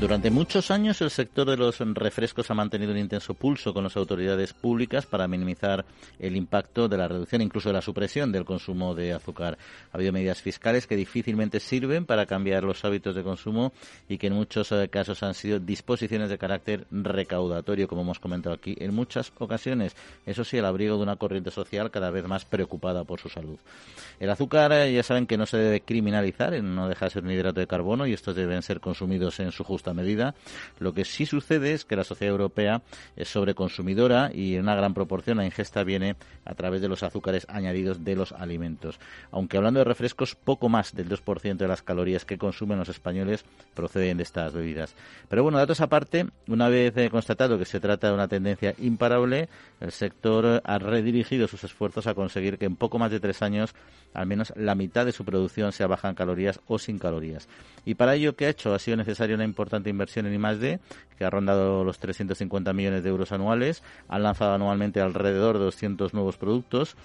Durante muchos años el sector de los refrescos ha mantenido un intenso pulso con las autoridades públicas para minimizar el impacto de la reducción, incluso de la supresión del consumo de azúcar. Ha habido medidas fiscales que difícilmente sirven para cambiar los hábitos de consumo y que en muchos eh, casos han sido disposiciones de carácter recaudatorio, como hemos comentado aquí en muchas ocasiones. Eso sí, el abrigo de una corriente social cada vez más preocupada por su salud. El azúcar, eh, ya saben que no se debe criminalizar, no deja de ser un hidrato de carbono y estos deben ser consumidos en su justa medida. Lo que sí sucede es que la sociedad europea es sobreconsumidora y en una gran proporción la ingesta viene a través de los azúcares añadidos de los alimentos. Aunque hablando de refrescos, poco más del 2% de las calorías que consumen los españoles proceden de estas bebidas. Pero bueno, datos aparte, una vez constatado que se trata de una tendencia imparable, el sector ha redirigido sus esfuerzos a conseguir que en poco más de tres años al menos la mitad de su producción sea baja en calorías o sin calorías. Y para ello, ¿qué ha hecho? Ha sido necesaria una importante inversión en I+D, que ha rondado los 350 millones de euros anuales. Han lanzado anualmente alrededor de 200 nuevos productos.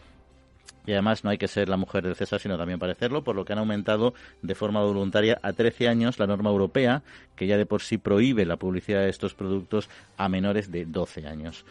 Y además no hay que ser la mujer del César, sino también parecerlo, por lo que han aumentado de forma voluntaria a 13 años la norma europea, que ya de por sí prohíbe la publicidad de estos productos a menores de 12 años.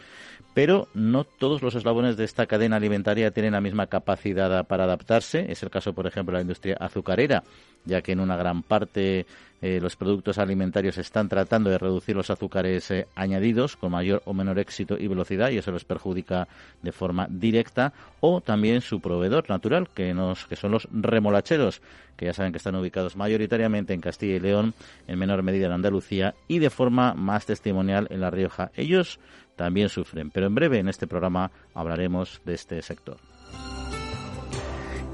Pero no todos los eslabones de esta cadena alimentaria tienen la misma capacidad para adaptarse. Es el caso, por ejemplo, de la industria azucarera, ya que en una gran parte eh, los productos alimentarios están tratando de reducir los azúcares eh, añadidos con mayor o menor éxito y velocidad y eso les perjudica de forma directa o también su proveedor natural que nos que son los remolacheros que ya saben que están ubicados mayoritariamente en Castilla y León en menor medida en Andalucía y de forma más testimonial en La Rioja. Ellos también sufren. Pero en breve en este programa hablaremos de este sector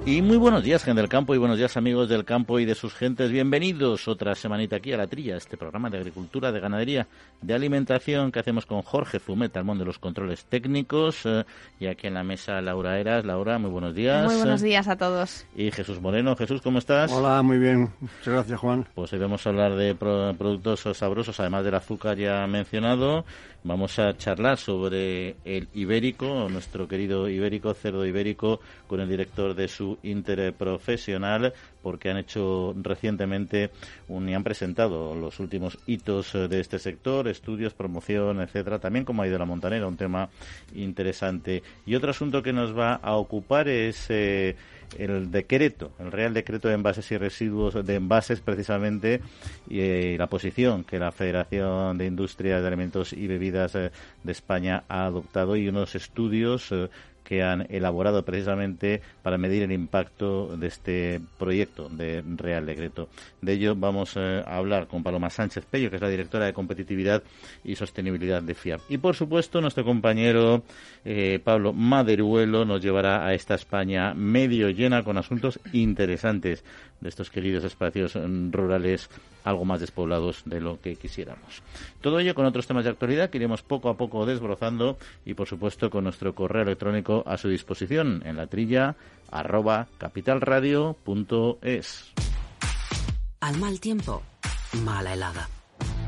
y muy buenos días, gente del campo, y buenos días, amigos del campo y de sus gentes. Bienvenidos otra semanita aquí a La Trilla, este programa de agricultura, de ganadería, de alimentación que hacemos con Jorge Zumeta, al mundo de los controles técnicos. Eh, y aquí en la mesa Laura Eras. Laura, muy buenos días. Muy buenos días a todos. Y Jesús Moreno. Jesús, ¿cómo estás? Hola, muy bien. Muchas gracias, Juan. Pues hoy vamos a hablar de productos sabrosos, además del azúcar ya mencionado. Vamos a charlar sobre el ibérico, nuestro querido ibérico, cerdo ibérico, con el director de su interprofesional, porque han hecho recientemente un, y han presentado los últimos hitos de este sector, estudios, promoción, etcétera, también como ha ido la montanera, un tema interesante. Y otro asunto que nos va a ocupar es eh, el decreto, el Real Decreto de Envases y Residuos de Envases, precisamente, y eh, la posición que la Federación de Industrias de Alimentos y Bebidas eh, de España ha adoptado y unos estudios eh, que han elaborado precisamente para medir el impacto de este proyecto de Real Decreto. De ello vamos a hablar con Paloma Sánchez Pello, que es la directora de Competitividad y Sostenibilidad de FIAP. Y por supuesto, nuestro compañero Pablo Maderuelo nos llevará a esta España medio llena con asuntos interesantes de estos queridos espacios rurales algo más despoblados de lo que quisiéramos. Todo ello con otros temas de actualidad que iremos poco a poco desbrozando y por supuesto con nuestro correo electrónico a su disposición en la trilla arroba capitalradio.es. Al mal tiempo, mala helada.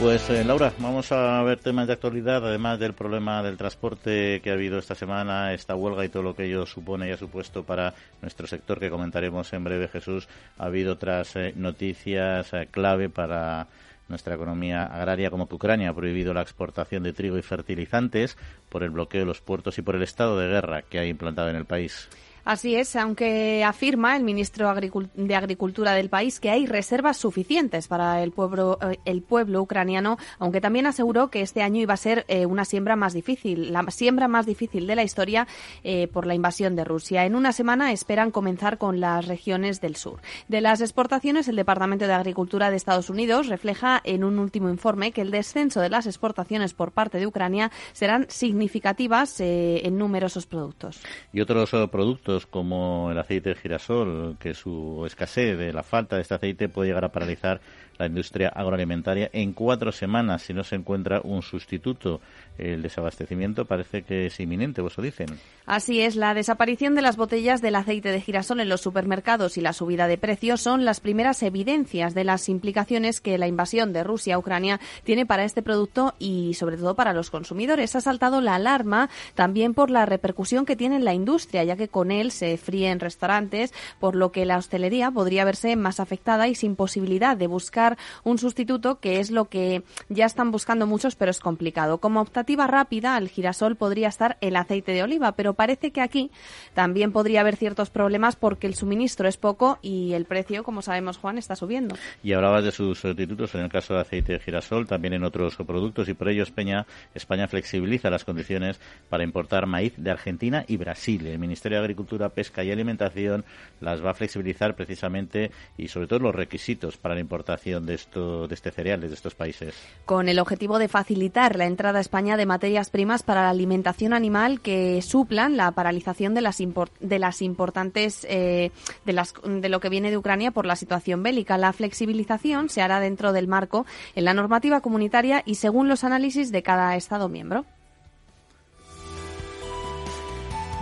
Pues eh, Laura, vamos a ver temas de actualidad, además del problema del transporte que ha habido esta semana, esta huelga y todo lo que ello supone y ha supuesto para nuestro sector, que comentaremos en breve, Jesús. Ha habido otras eh, noticias eh, clave para nuestra economía agraria, como que Ucrania ha prohibido la exportación de trigo y fertilizantes por el bloqueo de los puertos y por el estado de guerra que ha implantado en el país. Así es, aunque afirma el ministro de Agricultura del país que hay reservas suficientes para el pueblo, eh, el pueblo ucraniano, aunque también aseguró que este año iba a ser eh, una siembra más difícil, la siembra más difícil de la historia eh, por la invasión de Rusia. En una semana esperan comenzar con las regiones del sur. De las exportaciones, el Departamento de Agricultura de Estados Unidos refleja en un último informe que el descenso de las exportaciones por parte de Ucrania serán significativas en numerosos productos. Y otros productos como el aceite de girasol, que su escasez la falta de este aceite puede llegar a paralizar la industria agroalimentaria en cuatro semanas si no se encuentra un sustituto. El desabastecimiento parece que es inminente, vos lo dicen. Así es, la desaparición de las botellas del aceite de girasol en los supermercados y la subida de precios son las primeras evidencias de las implicaciones que la invasión de Rusia a Ucrania tiene para este producto y sobre todo para los consumidores. Ha saltado la alarma también por la repercusión que tiene en la industria, ya que con él se fríen restaurantes, por lo que la hostelería podría verse más afectada y sin posibilidad de buscar un sustituto, que es lo que ya están buscando muchos, pero es complicado. Como optativa rápida al girasol podría estar el aceite de oliva, pero parece que aquí también podría haber ciertos problemas porque el suministro es poco y el precio, como sabemos, Juan, está subiendo. Y hablabas de sus sustitutos en el caso de aceite de girasol, también en otros productos, y por ello España, España flexibiliza las condiciones para importar maíz de Argentina y Brasil. El Ministerio de Agricultura, Pesca y Alimentación las va a flexibilizar precisamente y sobre todo los requisitos para la importación de, esto, de este cereal de estos países. Con el objetivo de facilitar la entrada a España de materias primas para la alimentación animal que suplan la paralización de las, de las importantes eh, de, las, de lo que viene de Ucrania por la situación bélica. La flexibilización se hará dentro del marco en la normativa comunitaria y según los análisis de cada Estado miembro.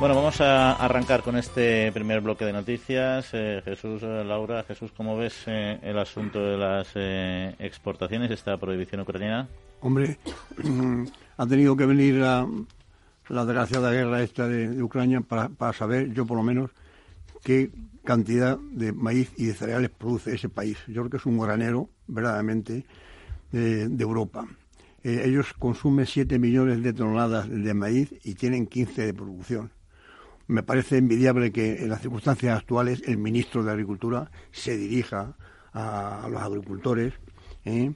Bueno, vamos a arrancar con este primer bloque de noticias. Eh, Jesús, eh, Laura, Jesús, ¿cómo ves eh, el asunto de las exportaciones, esta prohibición ucraniana? Hombre, ha tenido que venir la, desgraciada guerra esta de, Ucrania para, saber, yo por lo menos, qué cantidad de maíz y de cereales produce ese país. Yo creo que es un granero, verdaderamente, de, Europa. ellos consumen 7 millones de toneladas de maíz y tienen 15 de producción me parece envidiable que en las circunstancias actuales el ministro de Agricultura se dirija a, los agricultores ¿eh?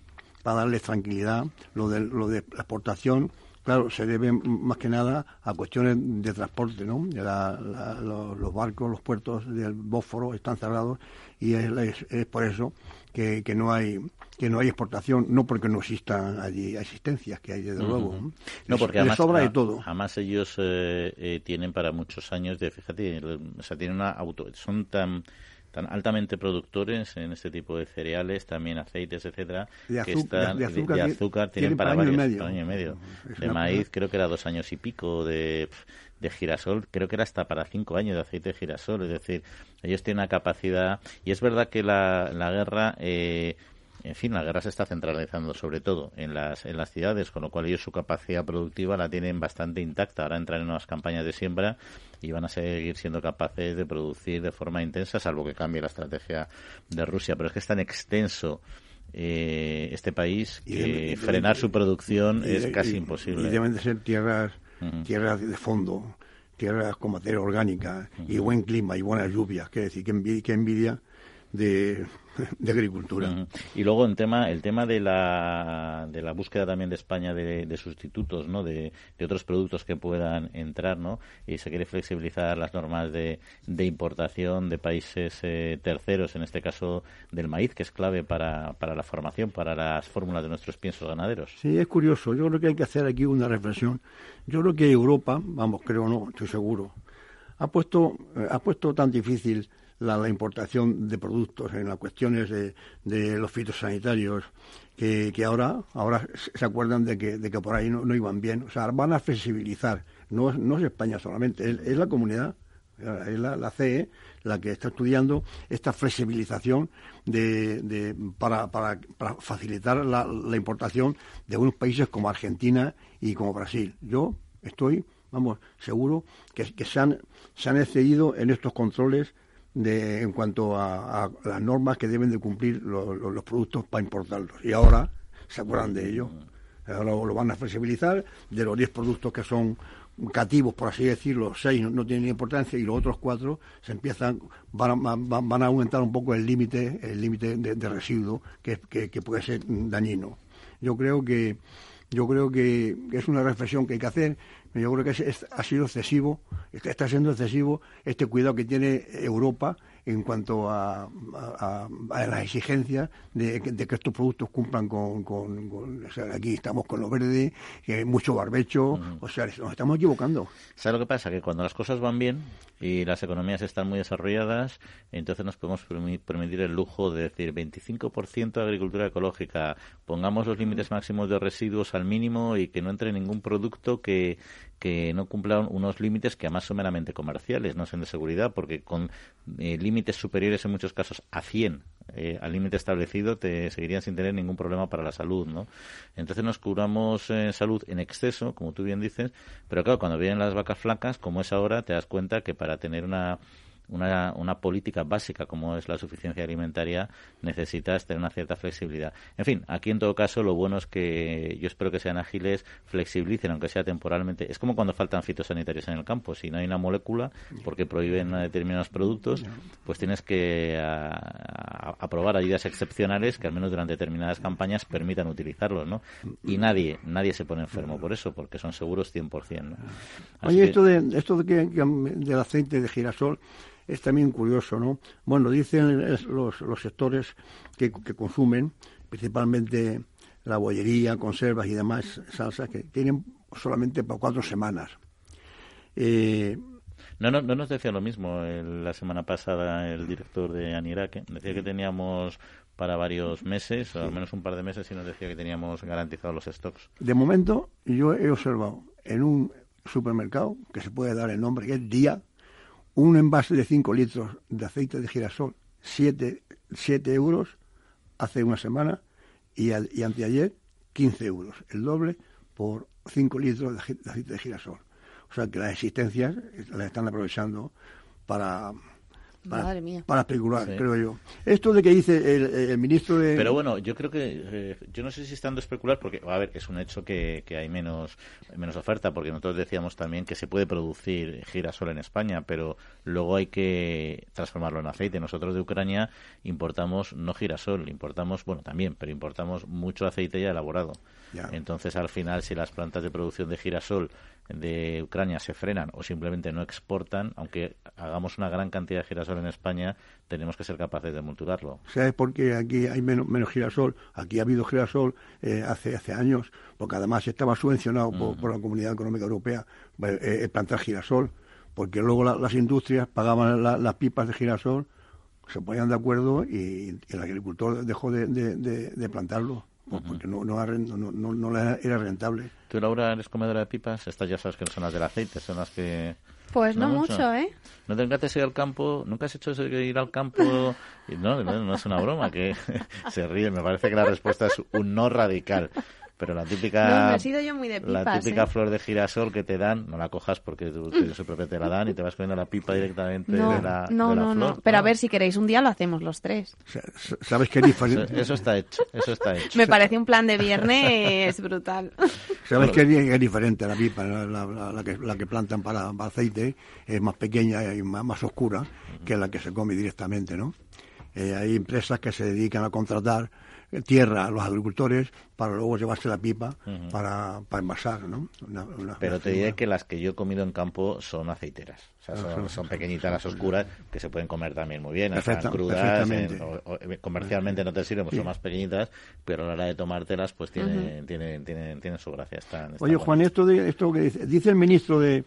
Para darles tranquilidad. Lo de, lo de la exportación, claro, se debe más que nada a cuestiones de transporte, ¿no? los, barcos, los puertos del Bósforo están cerrados y es, es por eso que, que no hay que no hay exportación, no porque no existan allí existencias, que hay desde luego. No, porque además, sobra de todo. Además ellos eh, eh, tienen para muchos años de, fíjate, o sea, tienen una auto, son tan tan altamente productores en este tipo de cereales, también aceites, etcétera, de, que están, de, azúcar, tienen, para, varios, año y medio. de maíz creo que era dos años y pico, de, de girasol creo que era hasta para cinco años de aceite de girasol, es decir, ellos tienen una capacidad y es verdad que la, la guerra eh, en fin, la guerra se está centralizando sobre todo en las, en las ciudades, con lo cual ellos su capacidad productiva la tienen bastante intacta. Ahora entran en unas campañas de siembra y van a seguir siendo capaces de producir de forma intensa, salvo que cambie la estrategia de Rusia. Pero es que es tan extenso eh, este país que frenar su producción es casi imposible. Y deben de ser tierras, tierras de fondo, tierras con materia orgánica y buen clima y buenas lluvias. Quiere decir, que envidia, que envidia de, de agricultura. Y luego en tema, el tema de la, de la búsqueda también de España de, sustitutos, ¿no? De, otros productos que puedan entrar, ¿no? Y se quiere flexibilizar las normas de, de importación de países eh, terceros, en este caso del maíz, que es clave para, para la formación, para las fórmulas de nuestros piensos ganaderos. Sí, es curioso. Yo creo que hay que hacer aquí una reflexión. Yo creo que Europa, vamos, creo no, estoy seguro, ha puesto, eh, ha puesto tan difícil la, importación de productos, en las cuestiones de, de los fitosanitarios, que, ahora, ahora se acuerdan de que, de que por ahí no, iban bien. O sea, van a flexibilizar. No, no es España solamente, es, la comunidad, es la, la, CE la que está estudiando esta flexibilización de, de para, para, para, facilitar la, la importación de unos países como Argentina y como Brasil. Yo estoy, vamos, seguro que, que se, han, se han excedido en estos controles de, en cuanto a, las normas que deben de cumplir los productos para importarlos. Y ahora se acuerdan de ello. Ahora lo, van a flexibilizar. De los 10 productos que son cativos, por así decirlo, 6 no, tienen importancia y los otros 4 se empiezan, van a, van, a aumentar un poco el límite el límite de, residuo que, que, puede ser dañino. Yo creo que yo creo que es una reflexión que hay que hacer yo creo que ha sido excesivo, está siendo excesivo este cuidado que tiene Europa en cuanto a, a, las exigencias de, que estos productos cumplan con, con, o sea, aquí estamos con lo verde, que hay mucho barbecho, o sea, nos estamos equivocando. ¿Sabes lo que pasa? Que cuando las cosas van bien y las economías están muy desarrolladas, entonces nos podemos permitir el lujo de decir 25% de agricultura ecológica, pongamos los límites máximos de residuos al mínimo y que no entre ningún producto que, que no cumpla unos límites que además son meramente comerciales, no son de seguridad, porque con eh, límites superiores en muchos casos a 100 eh, al límite establecido te seguirían sin tener ningún problema para la salud, ¿no? Entonces nos curamos en salud en exceso, como tú bien dices, pero claro, cuando vienen las vacas flacas, como es ahora, te das cuenta que para tener una una, una política básica como es la suficiencia alimentaria, necesitas tener una cierta flexibilidad. En fin, aquí en todo caso lo bueno es que yo espero que sean ágiles, flexibilicen, aunque sea temporalmente. Es como cuando faltan fitosanitarios en el campo. Si no hay una molécula, porque prohíben determinados productos, pues tienes que aprobar ayudas excepcionales que al menos durante determinadas campañas permitan utilizarlos, ¿no? Y nadie, nadie se pone enfermo por eso, porque son seguros 100%. ¿no? Oye, esto, de, esto de que, del aceite de girasol, es también curioso, ¿no? Bueno, dicen los, los sectores que, consumen, principalmente la bollería, conservas y demás salsas, que tienen solamente para cuatro semanas. Eh, no, no, no nos decía lo mismo la semana pasada el director de Aniraque. Decía que teníamos para varios meses, o al menos un par de meses, y nos decía que teníamos garantizados los stocks. De momento, yo he observado en un supermercado, que se puede dar el nombre, que es Día, un envase de 5 litros de aceite de girasol, 7, euros hace una semana y, y, anteayer 15 euros, el doble por 5 litros de, aceite de girasol. O sea que las existencias las están aprovechando para para, especular, creo yo. Esto de que dice el, ministro de... Pero bueno, yo creo que... Eh, yo no sé si están de especular porque, a ver, es un hecho que, que hay menos, menos oferta porque nosotros decíamos también que se puede producir girasol en España, pero luego hay que transformarlo en aceite. Nosotros de Ucrania importamos no girasol, importamos, bueno, también, pero importamos mucho aceite ya elaborado. Entonces, al final, si las plantas de producción de girasol de Ucrania se frenan o simplemente no exportan, aunque hagamos una gran cantidad de girasol en España, tenemos que ser capaces de multurarlo. ¿Sabes por qué aquí hay menos, menos girasol? Aquí ha habido girasol eh, hace, hace años, porque además estaba subvencionado por, la Comunidad Económica Europea eh, eh, plantar girasol, porque luego las industrias pagaban las pipas de girasol, se ponían de acuerdo y, el agricultor dejó de plantarlo porque no, no, no, no, era rentable. ¿Tú, Laura, eres comedora de pipas? Estas ya sabes que son las del aceite, son las que... Pues no, mucho, ¿eh? ¿No te encanta ir al campo? ¿Nunca has hecho eso de ir al campo? no, no, es una broma, que se ríe. Me parece que la respuesta es un no radical. Pero la típica. la típica ¿eh? flor de girasol que te dan, no la cojas porque tu, su propia te la dan y te vas comiendo la pipa directamente de la, no, no, No, pero a ver, si queréis un día lo hacemos los tres. ¿Sabes qué diferente? Eso, está hecho, eso está hecho. Me parece un plan de viernes brutal. ¿Sabes qué es diferente la pipa? La, que, la que plantan para, aceite es más pequeña y más, más oscura que la que se come directamente, ¿no? Eh, hay empresas que se dedican a contratar tierra a los agricultores para luego llevarse la pipa para, para envasar, ¿no? Pero te diré que las que yo he comido en campo son aceiteras. O sea, son, son pequeñitas, las oscuras, que se pueden comer también muy bien. Están crudas, eh, comercialmente no te sirven, pues son más pequeñitas, pero a la hora de tomártelas, pues tienen, tienen, tienen, tienen, su gracia. Oye, Juan, esto, de, esto que dice, dice el ministro de,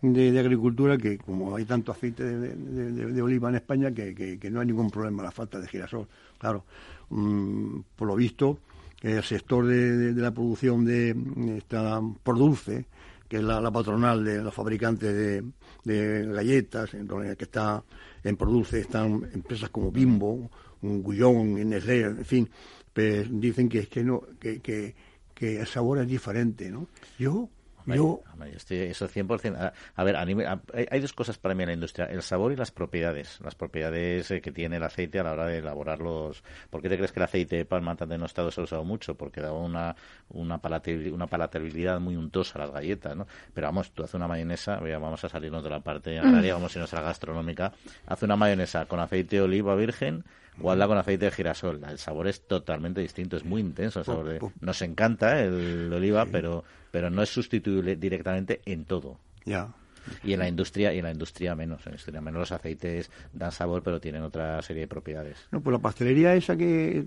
de, Agricultura que como hay tanto aceite de, oliva en España que, que, no hay ningún problema la falta de girasol. Claro, Mm, por lo visto, el sector de, la producción de esta Produce, que es la, patronal de los fabricantes de, galletas, en que está en Produce están empresas como Bimbo, Gullón, Nestlé, en fin, pues dicen que es que no, que, que, que el sabor es diferente, ¿no? Yo yo... eso 100%. A, ver, hay, dos cosas para mí en la industria, el sabor y las propiedades. Las propiedades eh, que tiene el aceite a la hora de elaborar los... ¿Por qué te crees que el aceite de palma tan denostado se ha usado mucho? Porque daba una, una, palatabilidad, una palatabilidad muy untosa a las galletas, ¿no? Pero vamos, tú haces una mayonesa, vamos a salirnos de la parte agraria, vamos a irnos a la gastronómica, hace una mayonesa con aceite de oliva virgen Guarda con aceite de girasol. El sabor es totalmente distinto, es muy intenso el sabor. De... Nos encanta el oliva, pero, pero no es sustituible directamente en todo. Ya. Y en la industria y en la industria menos. En la industria menos los aceites dan sabor, pero tienen otra serie de propiedades. No, pues la pastelería esa que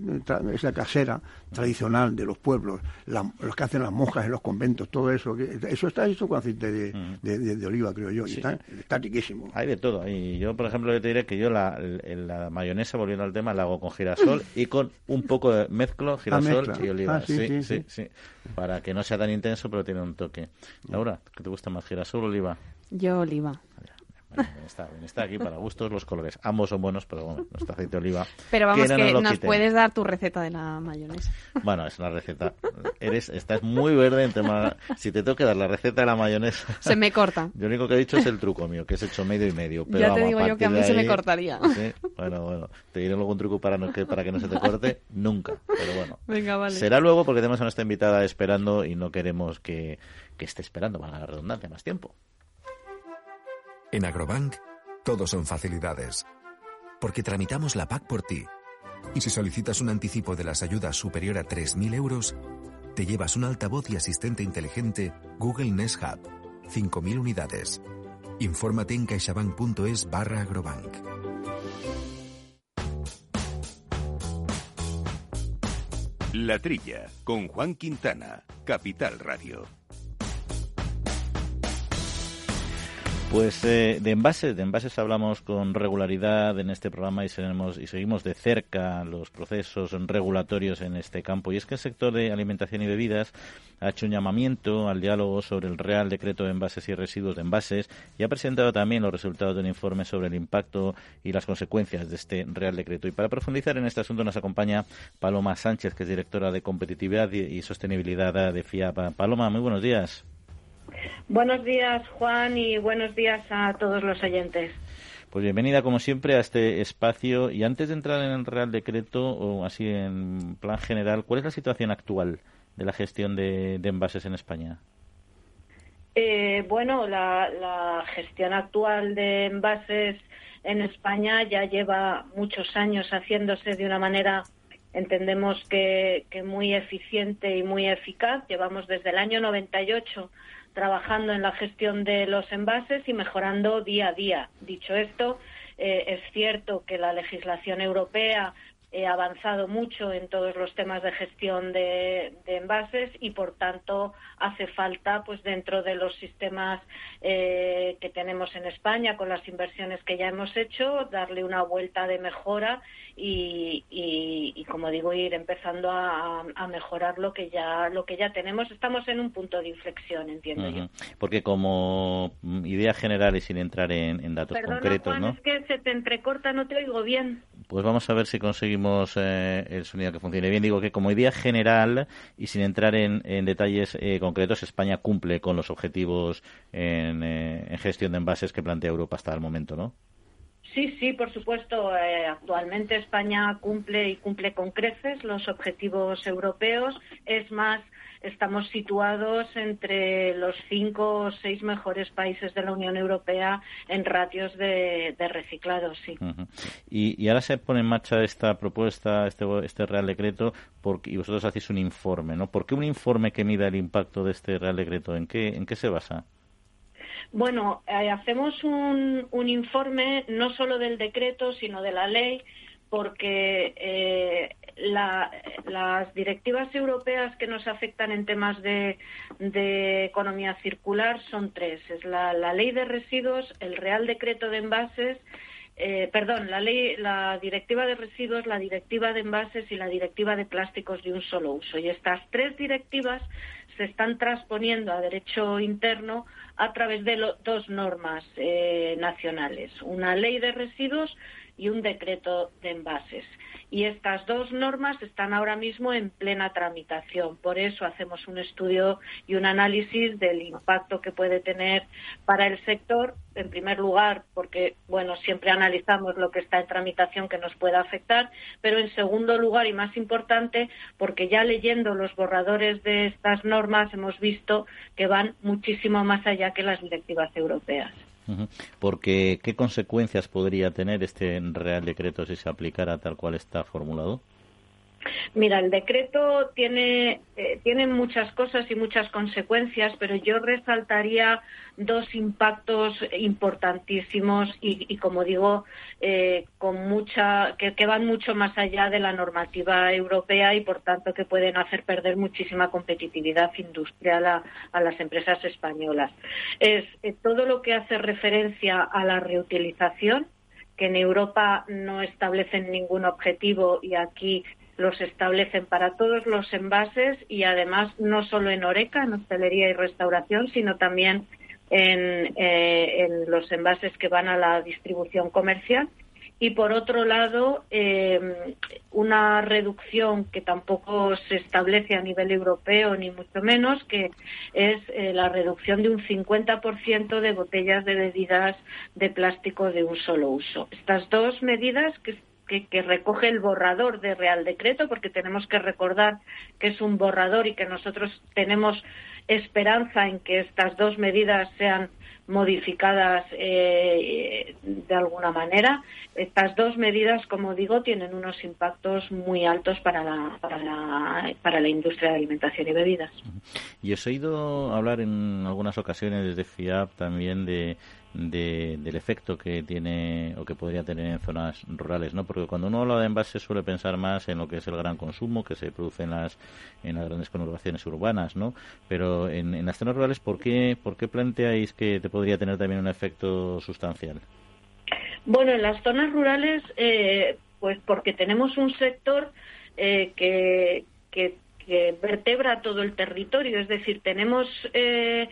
esa casera tradicional de los pueblos, los que hacen las monjas en los conventos, todo eso, que, eso está hecho con aceite de, oliva, creo yo, y está, riquísimo. Hay de todo. Y yo, por ejemplo, te diré que yo la, la, mayonesa, volviendo al tema, la hago con girasol y con un poco de mezclo, ah, girasol y oliva. Ah, sí, sí, sí, Para que no sea tan intenso, pero tiene un toque. Laura, ¿qué te gusta más, girasol o oliva? Yo oliva. está, está, aquí para gustos los colores. Ambos son buenos, pero bueno, nuestro aceite de oliva. Pero vamos, que, nos, puedes dar tu receta de la mayonesa. Bueno, es una receta. Eres, estás muy verde en tema. Si te tengo que dar la receta de la mayonesa. Se me corta. Lo único que he dicho es el truco mío, que es hecho medio y medio. Pero ya te digo yo que a mí se me cortaría. Bueno, bueno. Te diré luego un truco para, no, que, para que no se te corte. Nunca. Pero bueno. Venga, vale. Será luego porque tenemos a nuestra invitada esperando y no queremos que, que esté esperando, para la redundancia, más tiempo. En Agrobank todos son facilidades. Porque tramitamos la PAC por ti. Y si solicitas un anticipo de las ayudas superior a 3.000 euros, te llevas un altavoz y asistente inteligente Google Nest Hub. 5.000 unidades. Infórmate en caixabank.es barra agrobank. La Trilla, con Juan Quintana, Capital Radio. Pues eh, de envases, de envases hablamos con regularidad en este programa y, seguimos, y seguimos de cerca los procesos regulatorios en este campo. Y es que el sector de alimentación y bebidas ha hecho un llamamiento al diálogo sobre el Real Decreto de Envases y Residuos de Envases y ha presentado también los resultados de un informe sobre el impacto y las consecuencias de este Real Decreto. Y para profundizar en este asunto nos acompaña Paloma Sánchez, que es directora de Competitividad y Sostenibilidad de FIAPA. Paloma, muy buenos días. Buenos días, Juan, y buenos días a todos los oyentes. Pues bienvenida, como siempre, a este espacio. Y antes de entrar en el Real Decreto, o así en plan general, ¿cuál es la situación actual de la gestión de, envases en España? Eh, bueno, la, gestión actual de envases en España ya lleva muchos años haciéndose de una manera, entendemos que, que muy eficiente y muy eficaz. Llevamos desde el año 98 trabajando en la gestión de los envases y mejorando día a día. Dicho esto, eh, es cierto que la legislación europea ha avanzado mucho en todos los temas de gestión de, envases y por tanto hace falta pues dentro de los sistemas eh, que tenemos en España con las inversiones que ya hemos hecho darle una vuelta de mejora y, como digo ir empezando a, mejorar lo que ya lo que ya tenemos. Estamos en un punto de inflexión entiendo yo. Porque como idea general y sin entrar en, datos concretos no es que se te entrecorta no te oigo bien pues vamos a ver si conseguimos eh, el sonido que funcione bien digo que como idea general y sin entrar en, detalles eh, concretos España cumple con los objetivos en, eh, en gestión de envases que plantea Europa hasta el momento no Sí, sí, por supuesto. Eh, actualmente España cumple y cumple con creces los objetivos europeos. Es más, estamos situados entre los cinco o seis mejores países de la Unión Europea en ratios de, reciclado, sí. y, ahora se pone en marcha esta propuesta, este, este Real Decreto, porque, y vosotros hacéis un informe, ¿no? ¿Por qué un informe que mida el impacto de este Real Decreto? ¿En qué, en qué se basa? Bueno, eh, hacemos un, informe no solo del decreto, sino de la ley, porque eh, las directivas europeas que nos afectan en temas de, economía circular son tres. Es la, ley de residuos, el Real Decreto de Envases, eh, perdón, la, ley, la directiva de residuos, la directiva de envases y la directiva de plásticos de un solo uso. Y estas tres directivas se están transponiendo a derecho interno a través de dos normas eh, nacionales, una ley de residuos y un decreto de envases. Y estas dos normas están ahora mismo en plena tramitación. Por eso hacemos un estudio y un análisis del impacto que puede tener para el sector. En primer lugar, porque bueno, siempre analizamos lo que está en tramitación que nos pueda afectar, pero en segundo lugar y más importante, porque ya leyendo los borradores de estas normas hemos visto que van muchísimo más allá que las directivas europeas. Porque, ¿qué consecuencias podría tener este Real Decreto si se aplicara tal cual está formulado? Mira, el decreto tiene, eh, muchas cosas y muchas consecuencias, pero yo resaltaría dos impactos importantísimos y, como digo, eh, con mucha, que, van mucho más allá de la normativa europea y, por tanto, que pueden hacer perder muchísima competitividad industrial a, las empresas españolas. Es eh, todo lo que hace referencia a la reutilización, que en Europa no establecen ningún objetivo y aquí los establecen para todos los envases y además no solo en Oreca, en hostelería y restauración, sino también en, eh, los envases que van a la distribución comercial. Y por otro lado, eh, una reducción que tampoco se establece a nivel europeo, ni mucho menos, que es eh, la reducción de un 50% de botellas de bebidas de plástico de un solo uso. Estas dos medidas que que, recoge el borrador de Real Decreto, porque tenemos que recordar que es un borrador y que nosotros tenemos esperanza en que estas dos medidas sean modificadas eh, de alguna manera. Estas dos medidas, como digo, tienen unos impactos muy altos para la, para la, para la industria de alimentación y bebidas. Y os he oído hablar en algunas ocasiones desde FIAP también de del efecto que tiene o que podría tener en zonas rurales, ¿no? Porque cuando uno habla de envases suele pensar más en lo que es el gran consumo que se produce en las en las grandes conurbaciones urbanas, ¿no? Pero en, las zonas rurales, ¿por qué por qué planteáis que te podría tener también un efecto sustancial? Bueno, en las zonas rurales, eh, pues porque tenemos un sector eh, que, que que vertebra todo el territorio. Es decir, tenemos eh,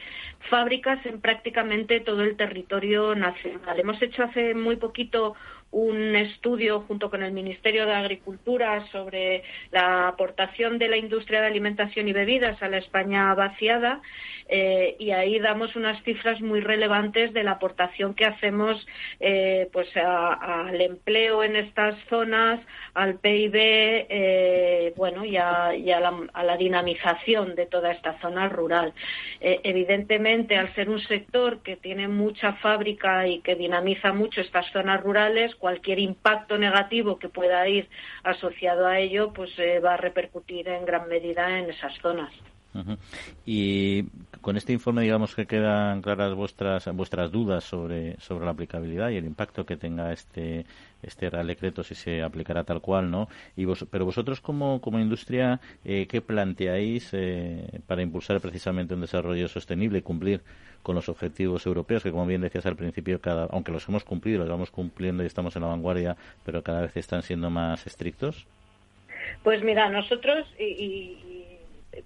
fábricas en prácticamente todo el territorio nacional. Hemos hecho hace muy poquito un estudio junto con el Ministerio de Agricultura sobre la aportación de la industria de alimentación y bebidas a la España vaciada eh, y ahí damos unas cifras muy relevantes de la aportación que hacemos eh, pues al empleo en estas zonas, al PIB, eh, bueno y, a, la, dinamización de toda esta zona rural. evidentemente, al ser un sector que tiene mucha fábrica y que dinamiza mucho estas zonas rurales, cualquier impacto negativo que pueda ir asociado a ello, pues va a repercutir en gran medida en esas zonas. Y con este informe, digamos que quedan claras vuestras vuestras dudas sobre, sobre la aplicabilidad y el impacto que tenga este este Real Decreto si se aplicará tal cual, ¿no? Y vos, pero vosotros como, como industria, eh, ¿qué planteáis eh, para impulsar precisamente un desarrollo sostenible y cumplir con los objetivos europeos que, como bien decías al principio, cada, aunque los hemos cumplido, los vamos cumpliendo y estamos en la vanguardia, pero cada vez están siendo más estrictos? Pues mira, nosotros, y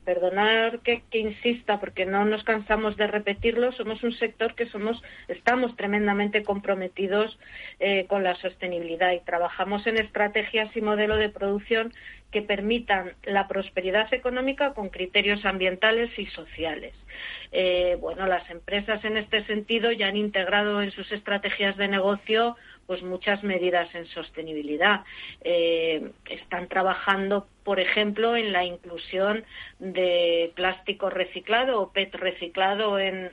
perdonar que, insista porque no nos cansamos de repetirlo, somos un sector que somos, estamos tremendamente comprometidos eh, con la sostenibilidad y trabajamos en estrategias y modelo de producción que permitan la prosperidad económica con criterios ambientales y sociales. Eh, bueno, las empresas en este sentido ya han integrado en sus estrategias de negocio pues muchas medidas en sostenibilidad. Eh, están trabajando, por ejemplo, en la inclusión de plástico reciclado o PET reciclado en,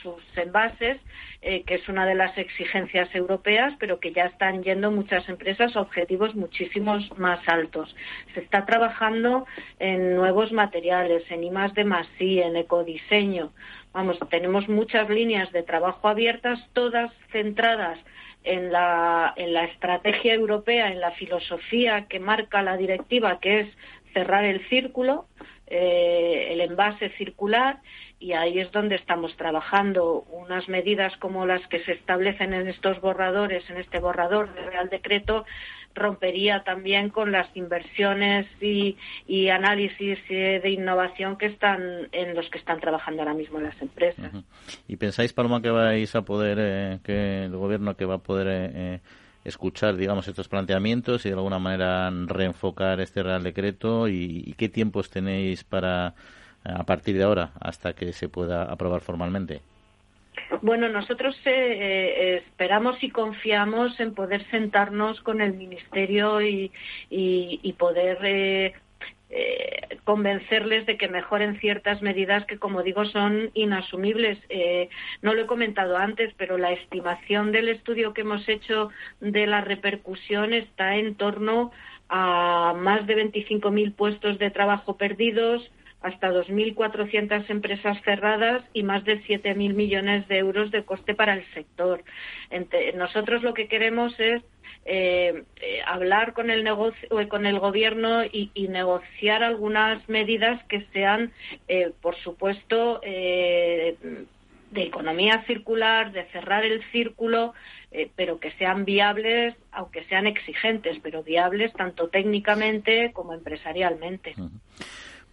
sus envases, eh, que es una de las exigencias europeas, pero que ya están yendo muchas empresas a objetivos muchísimos más altos. Se está trabajando en nuevos materiales, en I de I, en ecodiseño. Vamos, tenemos muchas líneas de trabajo abiertas, todas centradas en la, en la estrategia europea, en la filosofía que marca la directiva, que es cerrar el círculo, eh, el envase circular, y ahí es donde estamos trabajando. Unas medidas como las que se establecen en estos borradores, en este borrador de Real Decreto, rompería también con las inversiones y, análisis eh, de innovación que están en los que están trabajando ahora mismo las empresas. ¿Y pensáis, Paloma, que vais a poder, eh, que el gobierno que va a poder eh, escuchar, digamos, estos planteamientos y de alguna manera reenfocar este Real Decreto y qué tiempos tenéis para a partir de ahora hasta que se pueda aprobar formalmente? Bueno, nosotros eh, eh, esperamos y confiamos en poder sentarnos con el Ministerio y, poder eh, convencerles de que mejoren ciertas medidas que, como digo, son inasumibles. no lo he comentado antes, pero la estimación del estudio que hemos hecho de la repercusión está en torno a más de 25.000 puestos de trabajo perdidos, hasta 2.400 empresas cerradas y más de 7.000 millones de euros de coste para el sector. nosotros lo que queremos es eh, eh, hablar con el negocio, eh, con el gobierno y, negociar algunas medidas que sean, por supuesto, de economía circular, de cerrar el círculo, pero que sean viables, aunque sean exigentes, pero viables tanto técnicamente como empresarialmente.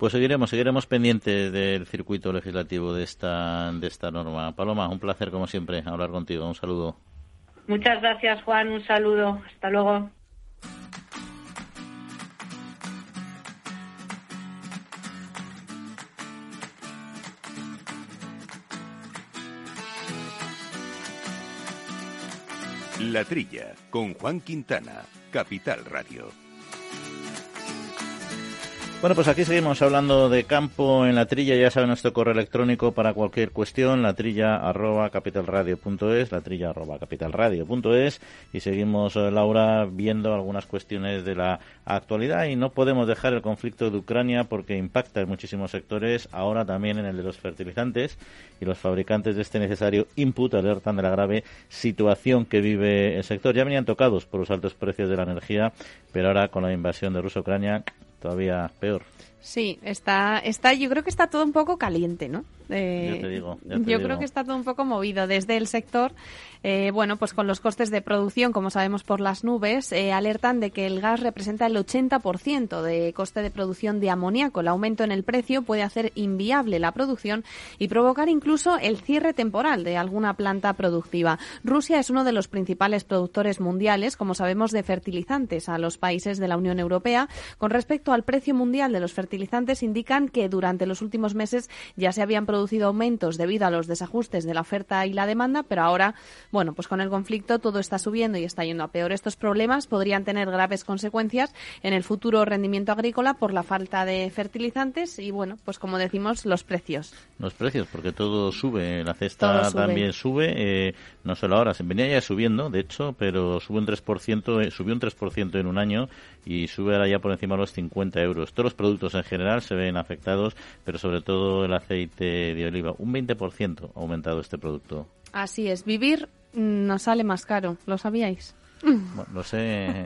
Pues seguiremos, seguiremos pendientes del circuito legislativo de esta, de esta norma. Paloma, un placer como siempre hablar contigo. Un saludo. Muchas gracias, Juan. Un saludo. Hasta luego. La Trilla, con Juan Quintana, Capital Radio. Bueno, pues aquí seguimos hablando de campo en la trilla. Ya saben nuestro correo electrónico para cualquier cuestión, la trilla arroba capitalradio.es, la trilla arroba capitalradio.es. Y seguimos, eh, Laura, viendo algunas cuestiones de la actualidad y no podemos dejar el conflicto de Ucrania porque impacta en muchísimos sectores, ahora también en el de los fertilizantes. Y los fabricantes de este necesario input alertan de la grave situación que vive el sector. Ya venían tocados por los altos precios de la energía, pero ahora con la invasión de Rusia-Ucrania todavía peor. Sí, está, está, yo creo que está todo un poco caliente, ¿no? yo te digo. yo creo que está todo un poco movido desde el sector. Eh, bueno, pues con los costes de producción, como sabemos por las nubes, eh, alertan de que el gas representa el 80% de coste de producción de amoníaco. El aumento en el precio puede hacer inviable la producción y provocar incluso el cierre temporal de alguna planta productiva. Rusia es uno de los principales productores mundiales, como sabemos, de fertilizantes a los países de la Unión Europea. Con respecto al precio mundial de los fertilizantes, indican que durante los últimos meses ya se habían producido aumentos debido a los desajustes de la oferta y la demanda, pero ahora bueno, pues con el conflicto todo está subiendo y está yendo a peor. Estos problemas podrían tener graves consecuencias en el futuro rendimiento agrícola por la falta de fertilizantes y, bueno, pues como decimos, los precios. Los precios, porque todo sube. La cesta también sube, eh, no solo ahora, se venía ya subiendo, de hecho, pero sube un 3%, eh, subió un 3% en un año y sube ahora ya por encima de los 50 euros. Todos los productos en general se ven afectados, pero sobre todo el aceite de oliva. Un 20% ha aumentado este producto. Así es, vivir nos sale más caro, ¿lo sabíais? Bueno, lo sé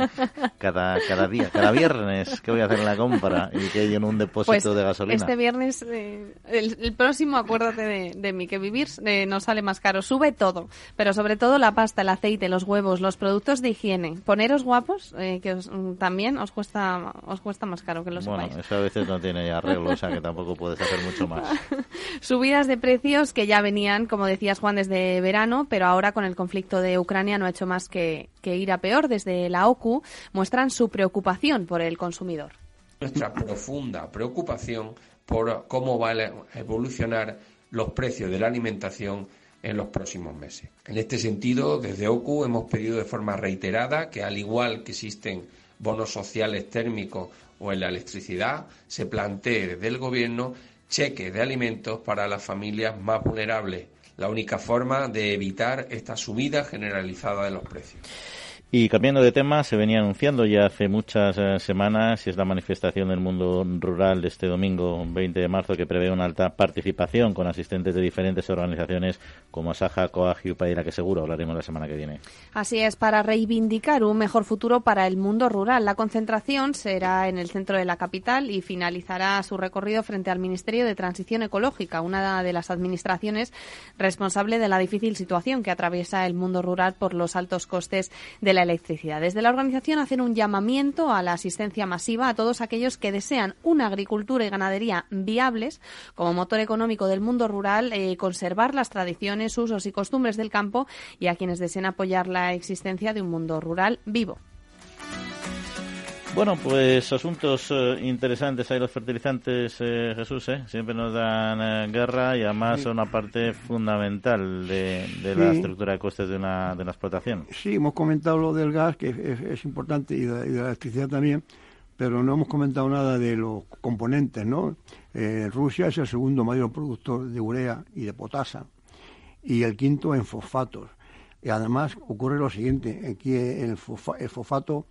cada, cada día, cada viernes que voy a hacer la compra y que hay en un depósito pues de gasolina. Este viernes, eh, el, próximo, acuérdate de, de mí, que vivir eh, nos sale más caro. Sube todo, pero sobre todo la pasta, el aceite, los huevos, los productos de higiene. Poneros guapos, eh, que mm, también os cuesta, os cuesta más caro que lo bueno, sepáis. eso a veces no tiene arreglo, o sea que tampoco puedes hacer mucho más. Subidas de precios que ya venían, como decías Juan, desde verano, pero ahora con el conflicto de Ucrania no ha hecho más que, que ir a peor, desde la OCU muestran su preocupación por el consumidor. Nuestra profunda preocupación por cómo van a evolucionar los precios de la alimentación en los próximos meses. En este sentido, desde OCU hemos pedido de forma reiterada que, al igual que existen bonos sociales térmicos o en la electricidad, se plantee desde el Gobierno cheques de alimentos para las familias más vulnerables, la única forma de evitar esta subida generalizada de los precios. Y cambiando de tema, se venía anunciando ya hace muchas eh, semanas y es la manifestación del mundo rural de este domingo 20 de marzo que prevé una alta participación con asistentes de diferentes organizaciones como Asaja, COAG y la que seguro hablaremos la semana que viene. Así es, para reivindicar un mejor futuro para el mundo rural. La concentración será en el centro de la capital y finalizará su recorrido frente al Ministerio de Transición Ecológica, una de las administraciones responsable de la difícil situación que atraviesa el mundo rural por los altos costes de la electricidad. Desde la organización hacen un llamamiento a la asistencia masiva a todos aquellos que desean una agricultura y ganadería viables como motor económico del mundo rural, eh, conservar las tradiciones, usos y costumbres del campo y a quienes deseen apoyar la existencia de un mundo rural vivo. Bueno, pues asuntos eh, interesantes hay los fertilizantes, eh, Jesús, ¿eh? siempre nos dan eh, guerra y además son una parte fundamental de, la estructura de costes de una, de la explotación. Sí, hemos comentado lo del gas, que es, importante, y de, la electricidad también, pero no hemos comentado nada de los componentes, ¿no? Rusia es el segundo mayor productor de urea y de potasa, y el quinto en fosfatos. Y además ocurre lo siguiente, aquí el, el fosfato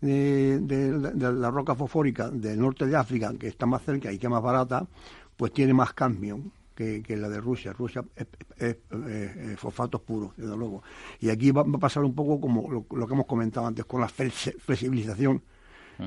de, la roca fosfórica del norte de África, que está más cerca y que es más barata, pues tiene más cadmio que, la de Rusia. Rusia es, fosfatos puros, desde luego. Y aquí va, a pasar un poco como lo, que hemos comentado antes, con la flexibilización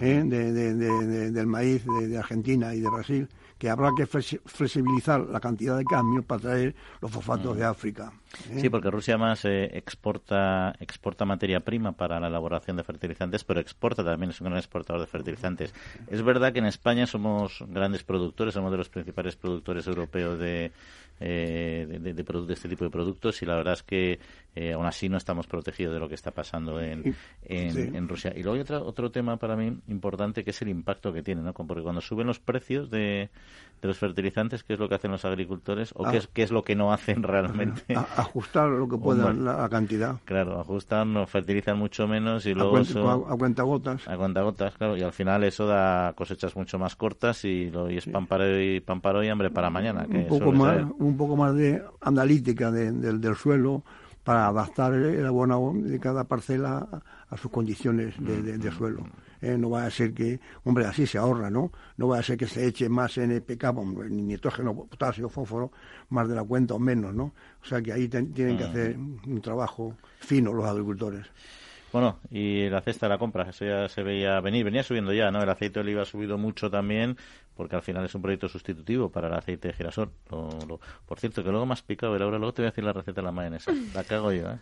¿eh? del maíz de Argentina y de Brasil que habrá que flexibilizar la cantidad de cambios para traer los fosfatos de África. ¿eh? Sí, porque Rusia más eh, exporta exporta materia prima para la elaboración de fertilizantes, pero exporta también, es un gran exportador de fertilizantes. Es verdad que en España somos grandes productores, somos de los principales productores europeos de, eh, de, de, este tipo de productos y la verdad es que eh, aún así no estamos protegidos de lo que está pasando en, en, Rusia. Y luego hay otro, otro tema para mí importante que es el impacto que tiene, ¿no? porque cuando suben los precios de, de los fertilizantes, ¿qué es lo que hacen los agricultores o qué, es, qué es lo que no hacen realmente? ajustar lo que puedan la, cantidad. Claro, ajustan, no fertilizan mucho menos y luego... A, cuenta, gotas. A cuenta gotas, claro, y al final eso da cosechas mucho más cortas y, lo, y es pan para hoy, pan para hoy, hambre para mañana. Que un poco más, un poco más de analítica del suelo para adaptar el abono de cada parcela a, sus condiciones de, suelo. Eh, no va a ser que, hombre, así se ahorra, ¿no? No va a ser que se eche más NPK, ni nitrógeno, potasio, fósforo, más de la cuenta o menos, ¿no? O sea que ahí tienen que hacer un trabajo fino los agricultores. Bueno, y la cesta de la compra, eso ya se veía venir, venía subiendo ya, ¿no? El aceite de oliva ha subido mucho también, porque al final es un proyecto sustitutivo para el aceite de girasol. por cierto, que luego me has picado, ahora luego te voy a decir la receta de la mayonesa. La cago yo, ¿eh?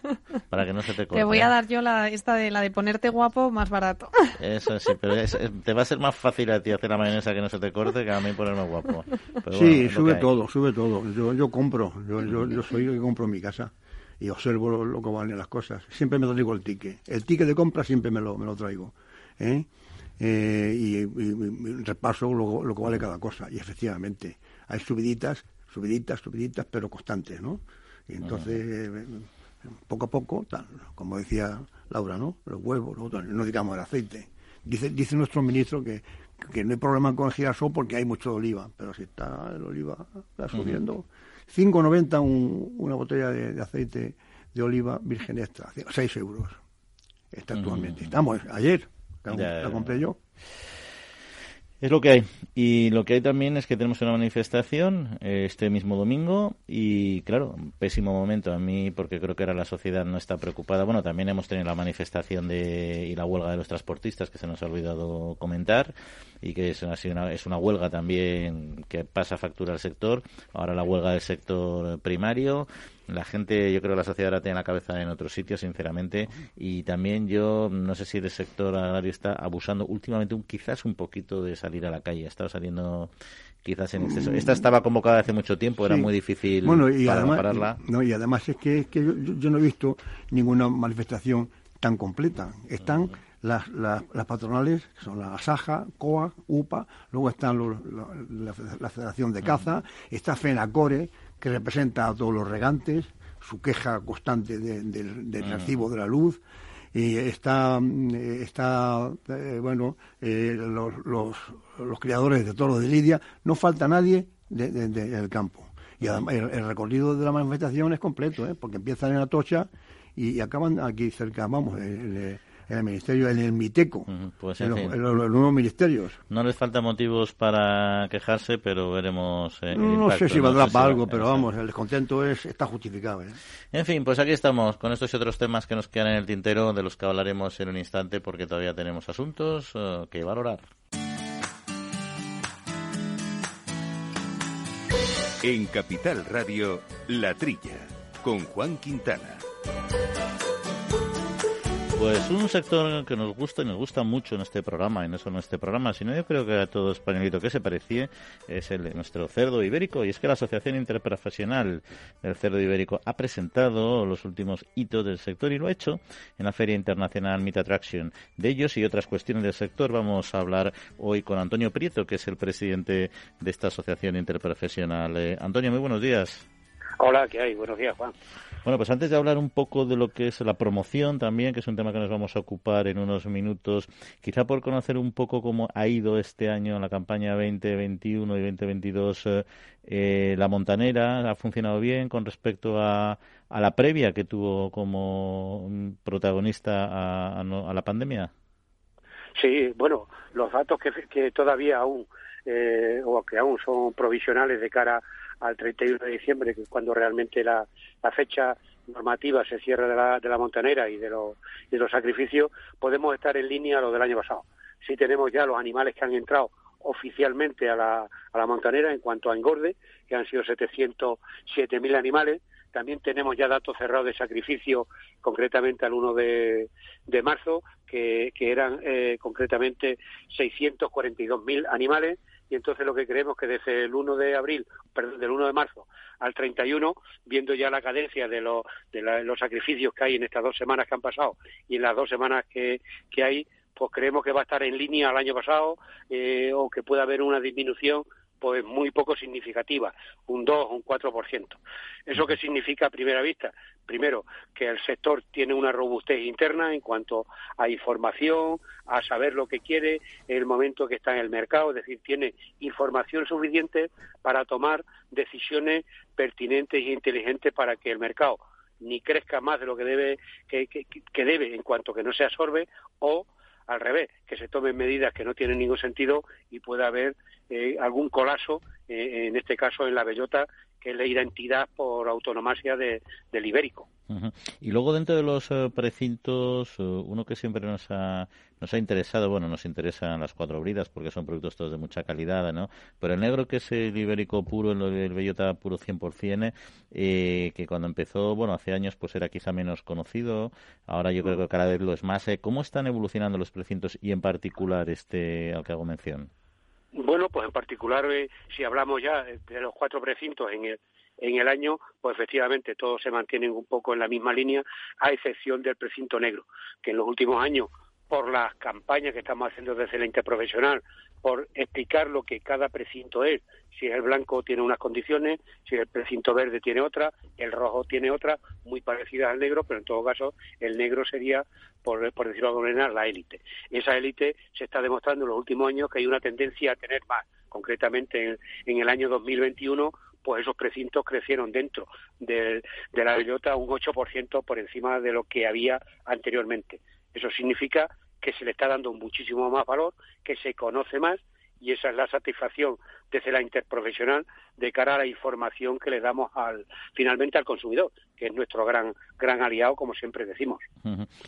Para que no se te corte. Te voy a ¿eh? dar yo la, esta de la de ponerte guapo más barato. Eso sí, pero te va a ser más fácil a ti hacer la mayonesa que no se te corte que a mí ponerme guapo. sí, sube todo, sube todo. Yo, yo compro, yo, yo, yo soy el que compro en mi casa y observo lo, que valen las cosas. Siempre me traigo el ticket. El ticket de compra siempre me lo, me lo traigo. ¿eh? Eh, y, repaso lo, lo, que vale cada cosa. Y efectivamente, hay subiditas, subiditas, subiditas, pero constantes, ¿no? Y entonces, poco a poco, tal, como decía Laura, ¿no? Los huevos, no digamos el aceite. Dice, dice nuestro ministro que, que no hay problema con el girasol porque hay mucho oliva, pero si está el oliva está subiendo. 5,90 un, una botella de, aceite de oliva virgen extra, 6 euros. Está actualmente. Estamos, ayer, la, compré yo. Es lo que hay. Y lo que hay también es que tenemos una manifestación eh, este mismo domingo y, claro, pésimo momento a mí porque creo que ahora la sociedad no está preocupada. Bueno, también hemos tenido la manifestación de, y la huelga de los transportistas que se nos ha olvidado comentar y que es una, es una huelga también que pasa factura al sector. Ahora la huelga del sector primario. La gente, yo creo que la sociedad ahora tiene la cabeza en otro sitio, sinceramente. Y también yo no sé si el sector agrario está abusando últimamente un, quizás un poquito de salir a la calle. Ha estado saliendo quizás en exceso. Esta estaba convocada hace mucho tiempo, era muy difícil para pararla. No, y además es que, es que yo, yo, no he visto ninguna manifestación tan completa. Están las, las, patronales, que son la ASAJA, COA, UPA, luego están la, Federación de Caza, está FENACORE, que representa a todos los regantes, su queja constante del recibo de la luz, y está, está eh, bueno, eh, los, los, los, criadores de toros de Lidia, no falta nadie del campo. Y además el, recorrido de la manifestación es completo, ¿eh? porque empiezan en Atocha y, acaban aquí cerca, vamos, en el ministerio, en el MITECO, pues, en, los, nuevos ministerios. No les falta motivos para quejarse, pero veremos. Eh, no, sé si valdrá para algo, pero vamos, el descontento es, está justificado. ¿eh? En fin, pues aquí estamos con estos y otros temas que nos quedan en el tintero, de los que hablaremos en un instante, porque todavía tenemos asuntos eh, que valorar. En Capital Radio, La Trilla, con Juan Quintana. Pues un sector que nos gusta y nos gusta mucho en este programa, y no solo en este programa, sino yo creo que a todo españolito que se parece, es el de nuestro cerdo ibérico. Y es que la Asociación Interprofesional del Cerdo Ibérico ha presentado los últimos hitos del sector y lo ha hecho en la Feria Internacional Meat Attraction. De ellos y otras cuestiones del sector vamos a hablar hoy con Antonio Prieto, que es el presidente de esta Asociación Interprofesional. Eh, Antonio, muy buenos días. Hola, ¿qué hay? Buenos días, Juan. Bueno, pues antes de hablar un poco de lo que es la promoción también, que es un tema que nos vamos a ocupar en unos minutos, quizá por conocer un poco cómo ha ido este año la campaña 2021 y 2022 eh, eh, la Montanera, ¿ha funcionado bien con respecto a, a la previa que tuvo como protagonista a, a la pandemia? Sí, bueno, los datos que, que todavía aún, eh, o que aún son provisionales de cara al 31 de diciembre, que es cuando realmente la, la fecha normativa se cierra de la, de la montanera y de, los, de los sacrificios, podemos estar en línea a lo del año pasado. Sí tenemos ya los animales que han entrado oficialmente a la, a la montanera en cuanto a engorde, que han sido 707.000 animales. También tenemos ya datos cerrados de sacrificio, concretamente al 1 de, de marzo, que, que eran eh, concretamente 642.000 animales. Y entonces lo que creemos que desde el 1 de abril, perdón, del 1 de marzo al 31, viendo ya la cadencia de, los de los sacrificios que hay en estas dos semanas que han pasado y en las dos semanas que, que hay, pues creemos que va a estar en línea al año pasado eh, o que puede haber una disminución pues muy poco significativa, un 2 o un 4%. ¿Eso qué significa a primera vista? Primero, que el sector tiene una robustez interna en cuanto a información, a saber lo que quiere el momento que está en el mercado, es decir, tiene información suficiente para tomar decisiones pertinentes e inteligentes para que el mercado ni crezca más de lo que debe que, que, que debe en cuanto que no se absorbe o al revés, que se tomen medidas que no tienen ningún sentido y pueda haber eh, algún colapso, eh, en este caso en la bellota, que es la identidad por autonomasia de, del ibérico. Y luego dentro de los uh, precintos, uh, uno que siempre nos ha, nos ha interesado, bueno, nos interesan las cuatro bridas porque son productos todos de mucha calidad, ¿no? Pero el negro que es el ibérico puro, el, bellota puro 100%, eh, que cuando empezó, bueno, hace años pues era quizá menos conocido, ahora yo creo que cada vez lo es más. ¿Cómo están evolucionando los precintos y en particular este al que hago mención? Bueno, pues en particular, eh, si hablamos ya de los cuatro precintos en el, en el año, pues efectivamente todos se mantienen un poco en la misma línea, a excepción del precinto negro, que en los últimos años, por las campañas que estamos haciendo desde la interprofesional, por explicar lo que cada precinto es, si el blanco tiene unas condiciones, si el precinto verde tiene otra, el rojo tiene otra, muy parecida al negro, pero en todo caso el negro sería, por, por decirlo de la élite. Esa élite se está demostrando en los últimos años que hay una tendencia a tener más. Concretamente en, en el año 2021 pues esos precintos crecieron dentro de, de la bellota un 8% por encima de lo que había anteriormente. Eso significa que se le está dando muchísimo más valor, que se conoce más y esa es la satisfacción desde la interprofesional de cara a la información que le damos al finalmente al consumidor, que es nuestro gran gran aliado, como siempre decimos.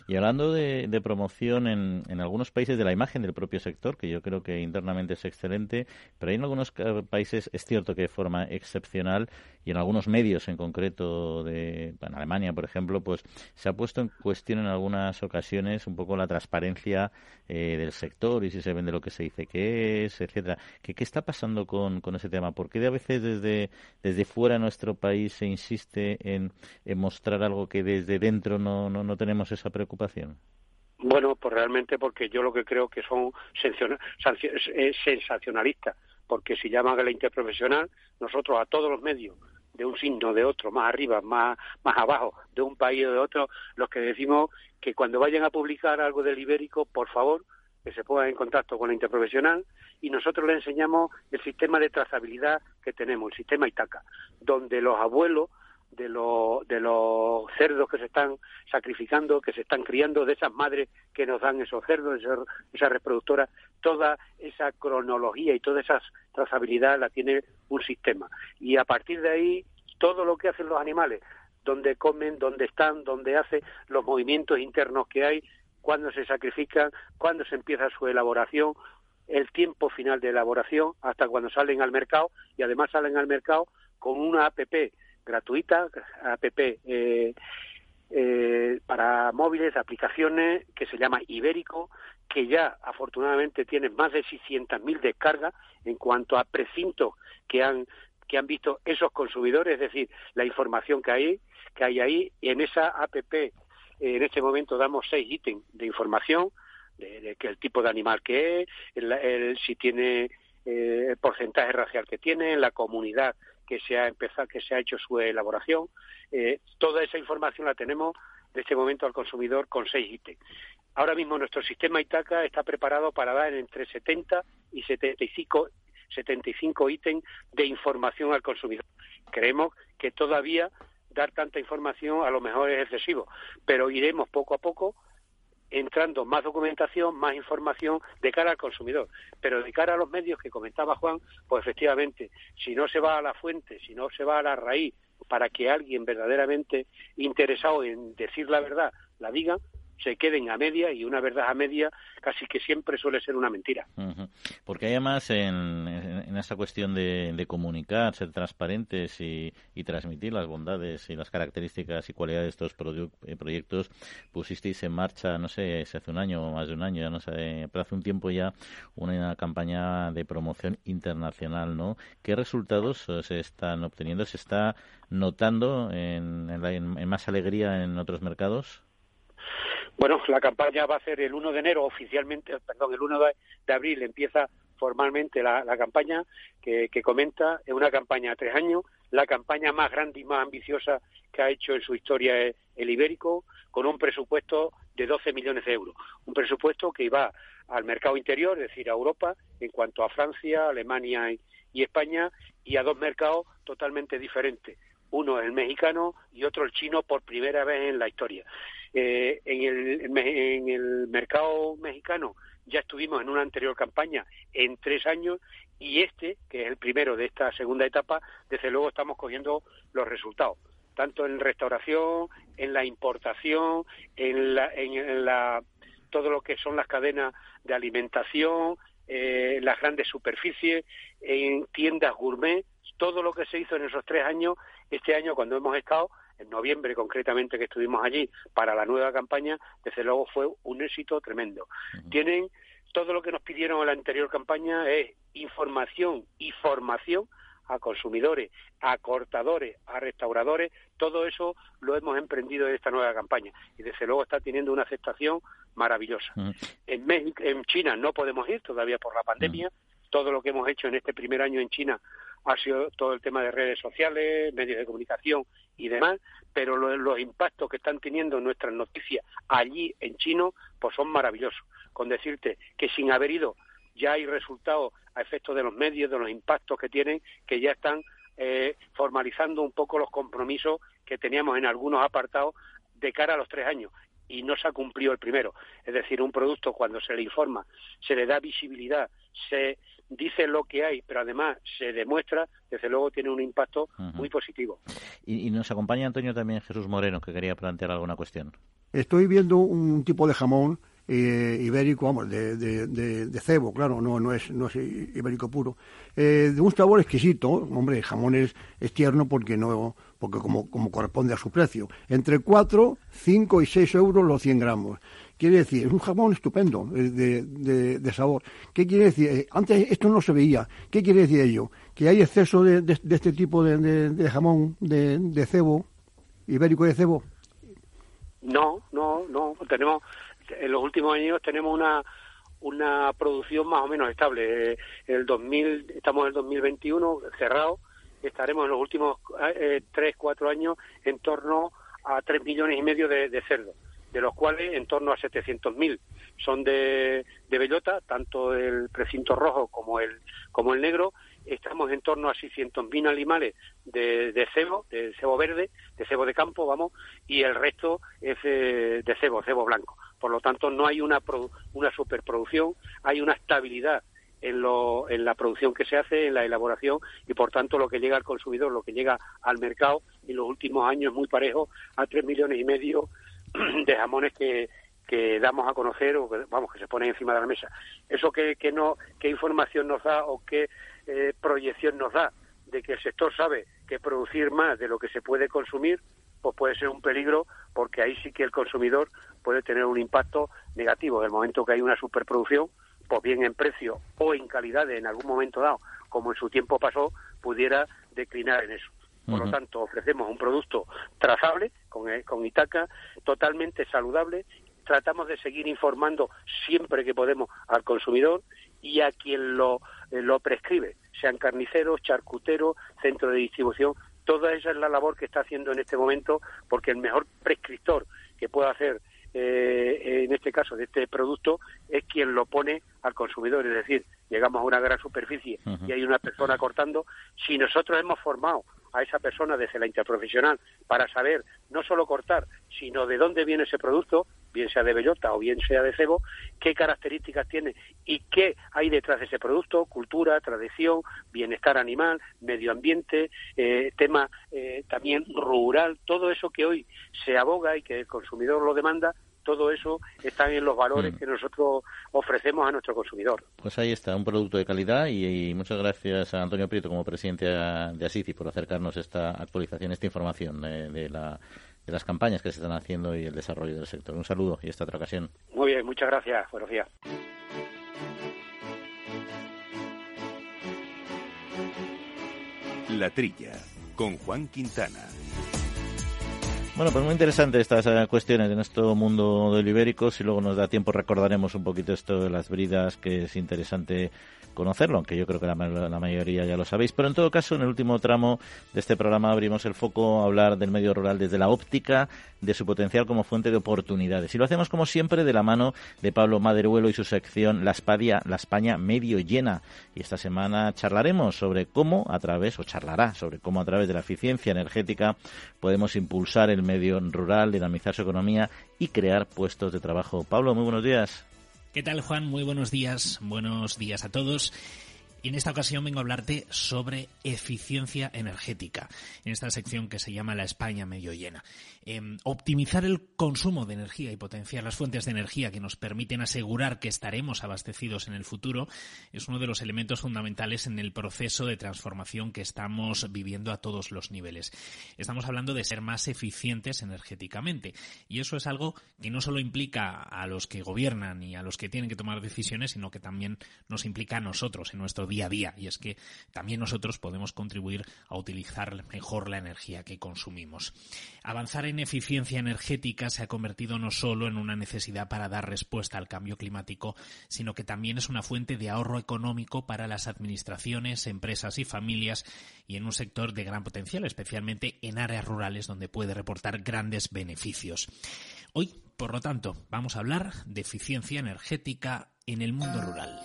Y hablando de, promoción en, en, algunos países de la imagen del propio sector, que yo creo que internamente es excelente, pero hay en algunos países, es cierto que de forma excepcional, y en algunos medios en concreto, de en Alemania, por ejemplo, pues se ha puesto en cuestión en algunas ocasiones un poco la transparencia eh, del sector y si se vende lo que se dice que es, etcétera. ¿Qué, qué está pasando con, con ese tema? ¿Por qué a veces desde, desde fuera de nuestro país se insiste en, mostrar algo que desde dentro no, no, no tenemos esa preocupación? Bueno, pues realmente porque yo lo que creo que son sensacionalistas, porque si llaman a la interprofesional, nosotros a todos los medios, de un signo, de otro, más arriba, más, más abajo, de un país o de otro, los que decimos que cuando vayan a publicar algo del ibérico, por favor, que se pongan en contacto con la interprofesional y nosotros le enseñamos el sistema de trazabilidad que tenemos, el sistema Itaca, donde los abuelos de, los de los cerdos que se están sacrificando, que se están criando, de esas madres que nos dan esos cerdos, esas, esas reproductoras, toda esa cronología y toda esa trazabilidad la tiene un sistema. Y a partir de ahí, todo lo que hacen los animales, dónde comen, dónde están, dónde hacen los movimientos internos que hay, cuándo se sacrifican, cuándo se empieza su elaboración, el tiempo final de elaboración, hasta cuando salen al mercado, y además salen al mercado con una APP gratuita, app eh, eh, para móviles, aplicaciones que se llama Ibérico, que ya afortunadamente tiene más de 600.000 descargas en cuanto a precintos que han que han visto esos consumidores, es decir, la información que hay que hay ahí en esa app en este momento damos seis ítems de información de, de que el tipo de animal que es, el, el, si tiene eh, el porcentaje racial que tiene, la comunidad que se ha empezado, que se ha hecho su elaboración. Eh, toda esa información la tenemos de este momento al consumidor con seis ítems. Ahora mismo nuestro sistema Itaca está preparado para dar entre 70 y 75, 75 ítems de información al consumidor. Creemos que todavía dar tanta información a lo mejor es excesivo, pero iremos poco a poco entrando más documentación, más información de cara al consumidor. Pero de cara a los medios que comentaba Juan, pues efectivamente, si no se va a la fuente, si no se va a la raíz, para que alguien verdaderamente interesado en decir la verdad la diga, se queden a media y una verdad a media casi que siempre suele ser una mentira. Porque además en, en, esta cuestión de, comunicar, ser transparentes y, transmitir las bondades y las características y cualidades de estos eh, proyectos, pusisteis en marcha, no sé, si hace un año o más de un año, ya no sé, pero hace un tiempo ya una campaña de promoción internacional, ¿no? ¿Qué resultados se están obteniendo? ¿Se está notando en, en más alegría en otros mercados? Bueno, la campaña va a ser el 1 de enero oficialmente, perdón, el 1 de, abril empieza formalmente la, campaña que, comenta, es una campaña a tres años, la campaña más grande y más ambiciosa que ha hecho en su historia el Ibérico, con un presupuesto de 12 millones de euros. Un presupuesto que iba al mercado interior, es decir, a Europa, en cuanto a Francia, Alemania y España, y a dos mercados totalmente diferentes. Uno el mexicano y otro el chino por primera vez en la historia. Eh, en, el, mercado mexicano ya estuvimos en una anterior campaña en tres años y este, que es el primero de esta segunda etapa, desde luego estamos cogiendo los resultados, tanto en restauración, en la importación, en, la, en la, todo lo que son las cadenas de alimentación, eh, las grandes superficies, en tiendas gourmet, todo lo que se hizo en esos tres años, este año cuando hemos estado en noviembre concretamente que estuvimos allí para la nueva campaña, desde luego fue un éxito tremendo. Tienen todo lo que nos pidieron en la anterior campaña es información y formación a consumidores, a cortadores, a restauradores, todo eso lo hemos emprendido en esta nueva campaña y desde luego está teniendo una aceptación maravillosa. En, en China no podemos ir todavía por la pandemia, todo lo que hemos hecho en este primer año en China ha sido todo el tema de redes sociales, medios de comunicación y demás, pero los, impactos que están teniendo nuestras noticias allí en chino, pues son maravillosos. Con decirte que sin haber ido ya hay resultados a efectos de los medios, de los impactos que tienen, que ya están eh, formalizando un poco los compromisos que teníamos en algunos apartados de cara a los tres años y no se ha cumplido el primero. Es decir, un producto cuando se le informa, se le da visibilidad, se dice lo que hay, pero además se demuestra, desde luego tiene un impacto muy positivo. Y, nos acompaña Antonio también Jesús Moreno, que quería plantear alguna cuestión. Estoy viendo un tipo de jamón eh, ibérico, vamos, de, de, cebo, claro, no, no, es, no es ibérico puro, eh, de un sabor exquisito, hombre, el jamón es, tierno porque no porque como, como corresponde a su precio, entre 4, 5 y 6 euros los 100 gramos. Quiere decir, es un jamón estupendo eh, de, de, sabor. ¿Qué quiere decir? Eh, antes esto no se veía. ¿Qué quiere decir ello? Que hay exceso de, de este tipo de, jamón de, cebo, ibérico de cebo. No, no, no. Tenemos, en los últimos años tenemos una una producción más o menos estable. El 2000, estamos en el 2021 cerrado, estaremos en los últimos eh, tres, cuatro años en torno a tres millones y medio de, de cerdos de los cuales en torno a 700.000 son de, de bellota, tanto el precinto rojo como el, como el negro. Estamos en torno a 600.000 animales de, de, cebo, de cebo verde, de cebo de campo, vamos, y el resto es de, cebo, cebo blanco. Por lo tanto, no hay una, una superproducción, hay una estabilidad en, lo, en la producción que se hace, en la elaboración y por tanto lo que llega al consumidor, lo que llega al mercado en los últimos años muy parejo a tres millones y medio de jamones que, que damos a conocer o que, vamos que se ponen encima de la mesa. Eso que, que no qué información nos da o qué eh, proyección nos da de que el sector sabe que producir más de lo que se puede consumir pues puede ser un peligro porque ahí sí que el consumidor puede tener un impacto negativo. En el momento que hay una superproducción, pues bien en precio o en calidad en algún momento dado, como en su tiempo pasó, pudiera declinar en eso. Por lo tanto, ofrecemos un producto trazable con, eh, con Itaca, totalmente saludable. Tratamos de seguir informando siempre que podemos al consumidor y a quien lo, eh, lo prescribe, sean carniceros, charcuteros, centro de distribución. Toda esa es la labor que está haciendo en este momento, porque el mejor prescriptor que pueda hacer eh, en este caso de este producto es quien lo pone al consumidor, es decir, llegamos a una gran superficie y hay una persona cortando, si nosotros hemos formado a esa persona desde la interprofesional para saber no solo cortar, sino de dónde viene ese producto, bien sea de bellota o bien sea de cebo, qué características tiene y qué hay detrás de ese producto, cultura, tradición, bienestar animal, medio ambiente, eh, tema eh, también rural, todo eso que hoy se aboga y que el consumidor lo demanda, todo eso está en los valores mm. que nosotros ofrecemos a nuestro consumidor. Pues ahí está, un producto de calidad y, muchas gracias a Antonio Prieto como presidente de Asiti por acercarnos esta actualización, esta información de la de las campañas que se están haciendo y el desarrollo del sector. Un saludo y hasta otra ocasión. Muy bien, muchas gracias. Buenos días. La Trilla, con Juan Quintana. Bueno, pues muy interesante estas eh, cuestiones en nuestro mundo del ibérico. Si luego nos da tiempo recordaremos un poquito esto de las bridas, que es interesante conocerlo, aunque yo creo que la, mayoría ya lo sabéis. Pero en todo caso, en el último tramo de este programa abrimos el foco a hablar del medio rural desde la óptica de su potencial como fuente de oportunidades. Y lo hacemos, como siempre, de la mano de Pablo Maderuelo y su sección La, la España medio llena. Y esta semana charlaremos sobre cómo, a través, o charlará sobre cómo a través de la eficiencia energética podemos impulsar el medio rural, dinamizar su economía y crear puestos de trabajo. Pablo, muy buenos días. ¿Qué tal, Juan? Muy buenos días. Buenos días a todos. Y en esta ocasión vengo a hablarte sobre eficiencia energética, en esta sección que se llama La España medio llena. Em, optimizar el consumo de energía y potenciar las fuentes de energía que nos permiten asegurar que estaremos abastecidos en el futuro es uno de los elementos fundamentales en el proceso de transformación que estamos viviendo a todos los niveles. Estamos hablando de ser más eficientes energéticamente y eso es algo que no solo implica a los que gobiernan y a los que tienen que tomar decisiones, sino que también nos implica a nosotros en nuestro día día a día y es que también nosotros podemos contribuir a utilizar mejor la energía que consumimos. Avanzar en eficiencia energética se ha convertido no solo en una necesidad para dar respuesta al cambio climático, sino que también es una fuente de ahorro económico para las administraciones, empresas y familias y en un sector de gran potencial, especialmente en áreas rurales donde puede reportar grandes beneficios. Hoy, por lo tanto, vamos a hablar de eficiencia energética en el mundo rural.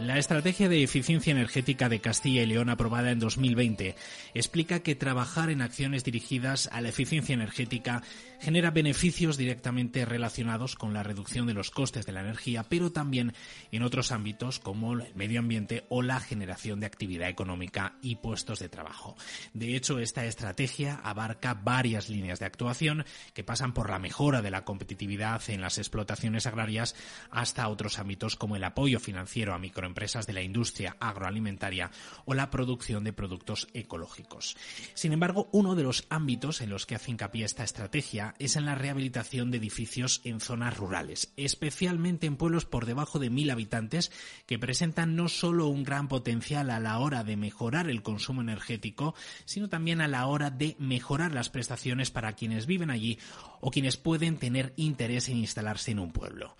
La estrategia de eficiencia energética de Castilla y León aprobada en 2020 explica que trabajar en acciones dirigidas a la eficiencia energética genera beneficios directamente relacionados con la reducción de los costes de la energía, pero también en otros ámbitos como el medio ambiente o la generación de actividad económica y puestos de trabajo. De hecho, esta estrategia abarca varias líneas de actuación que pasan por la mejora de la competitividad en las explotaciones agrarias hasta otros ámbitos como el apoyo financiero a empresas de la industria agroalimentaria o la producción de productos ecológicos. Sin embargo, uno de los ámbitos en los que hace hincapié esta estrategia es en la rehabilitación de edificios en zonas rurales, especialmente en pueblos por debajo de mil habitantes que presentan no solo un gran potencial a la hora de mejorar el consumo energético, sino también a la hora de mejorar las prestaciones para quienes viven allí o quienes pueden tener interés en instalarse en un pueblo.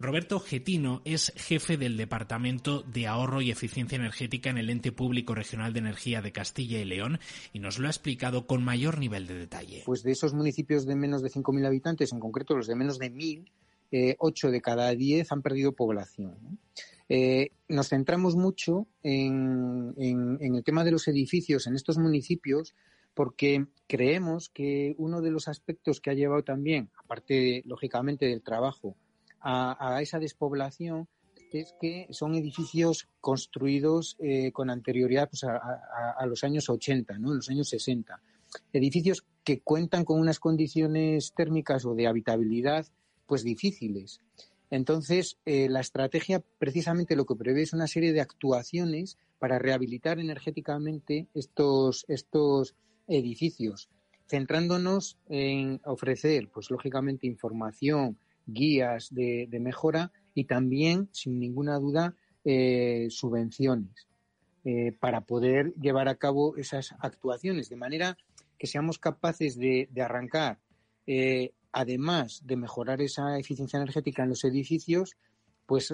Roberto Getino es jefe del Departamento de Ahorro y Eficiencia Energética en el Ente Público Regional de Energía de Castilla y León y nos lo ha explicado con mayor nivel de detalle. Pues de esos municipios de menos de 5.000 habitantes, en concreto los de menos de 1.000, eh, 8 de cada 10 han perdido población. Eh, nos centramos mucho en, en, el tema de los edificios en estos municipios porque creemos que uno de los aspectos que ha llevado también, aparte lógicamente del trabajo a, esa despoblación es que son edificios construidos eh, con anterioridad pues, a, los años 80, ¿no? los años 60. Edificios que cuentan con unas condiciones térmicas o de habitabilidad pues difíciles. Entonces, eh, la estrategia precisamente lo que prevé es una serie de actuaciones para rehabilitar energéticamente estos, estos edificios, centrándonos en ofrecer, pues lógicamente, información, guías de, mejora y también, sin ninguna duda, eh, subvenciones eh, para poder llevar a cabo esas actuaciones, de manera que seamos capaces de, arrancar, eh, además de mejorar esa eficiencia energética en los edificios, pues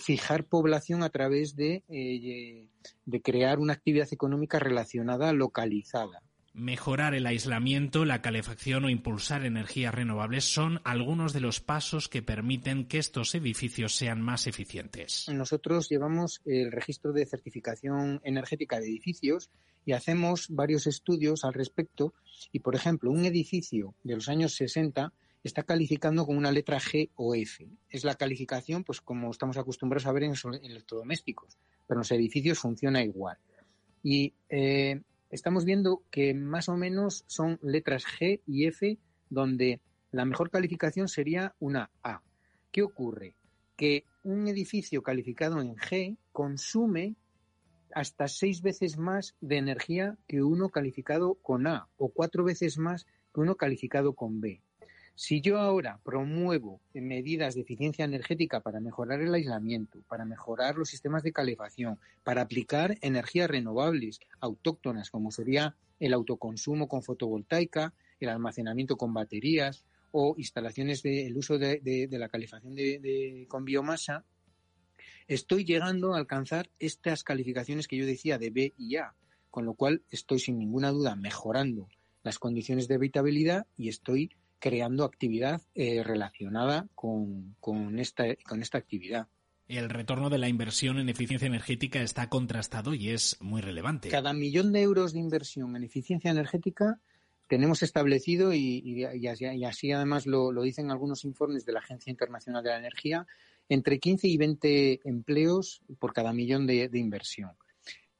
fijar población a través de, de crear una actividad económica relacionada, localizada. Mejorar el aislamiento, la calefacción o impulsar energías renovables son algunos de los pasos que permiten que estos edificios sean más eficientes. Nosotros llevamos el registro de certificación energética de edificios y hacemos varios estudios al respecto. Y, por ejemplo, un edificio de los años 60 está calificando con una letra G o F. Es la calificación, pues como estamos acostumbrados a ver en, electrodomésticos, pero en los edificios funciona igual. Y eh, estamos viendo que más o menos son letras G y F donde la mejor calificación sería una A. ¿Qué ocurre? Que un edificio calificado en G consume hasta seis veces más de energía que uno calificado con A o cuatro veces más que uno calificado con B. Si yo ahora promuevo medidas de eficiencia energética para mejorar el aislamiento, para mejorar los sistemas de calefacción, para aplicar energías renovables autóctonas, como sería el autoconsumo con fotovoltaica, el almacenamiento con baterías o instalaciones del uso de, la calefacción con biomasa, estoy llegando a alcanzar estas calificaciones que yo decía de B y A, con lo cual estoy sin ninguna duda mejorando las condiciones de habitabilidad y estoy creando actividad eh, relacionada con, con, esta, con esta actividad. El retorno de la inversión en eficiencia energética está contrastado y es muy relevante. Cada millón de euros de inversión en eficiencia energética tenemos establecido, y, así, además lo, dicen algunos informes de la Agencia Internacional de la Energía, entre 15 y 20 empleos por cada millón de, inversión.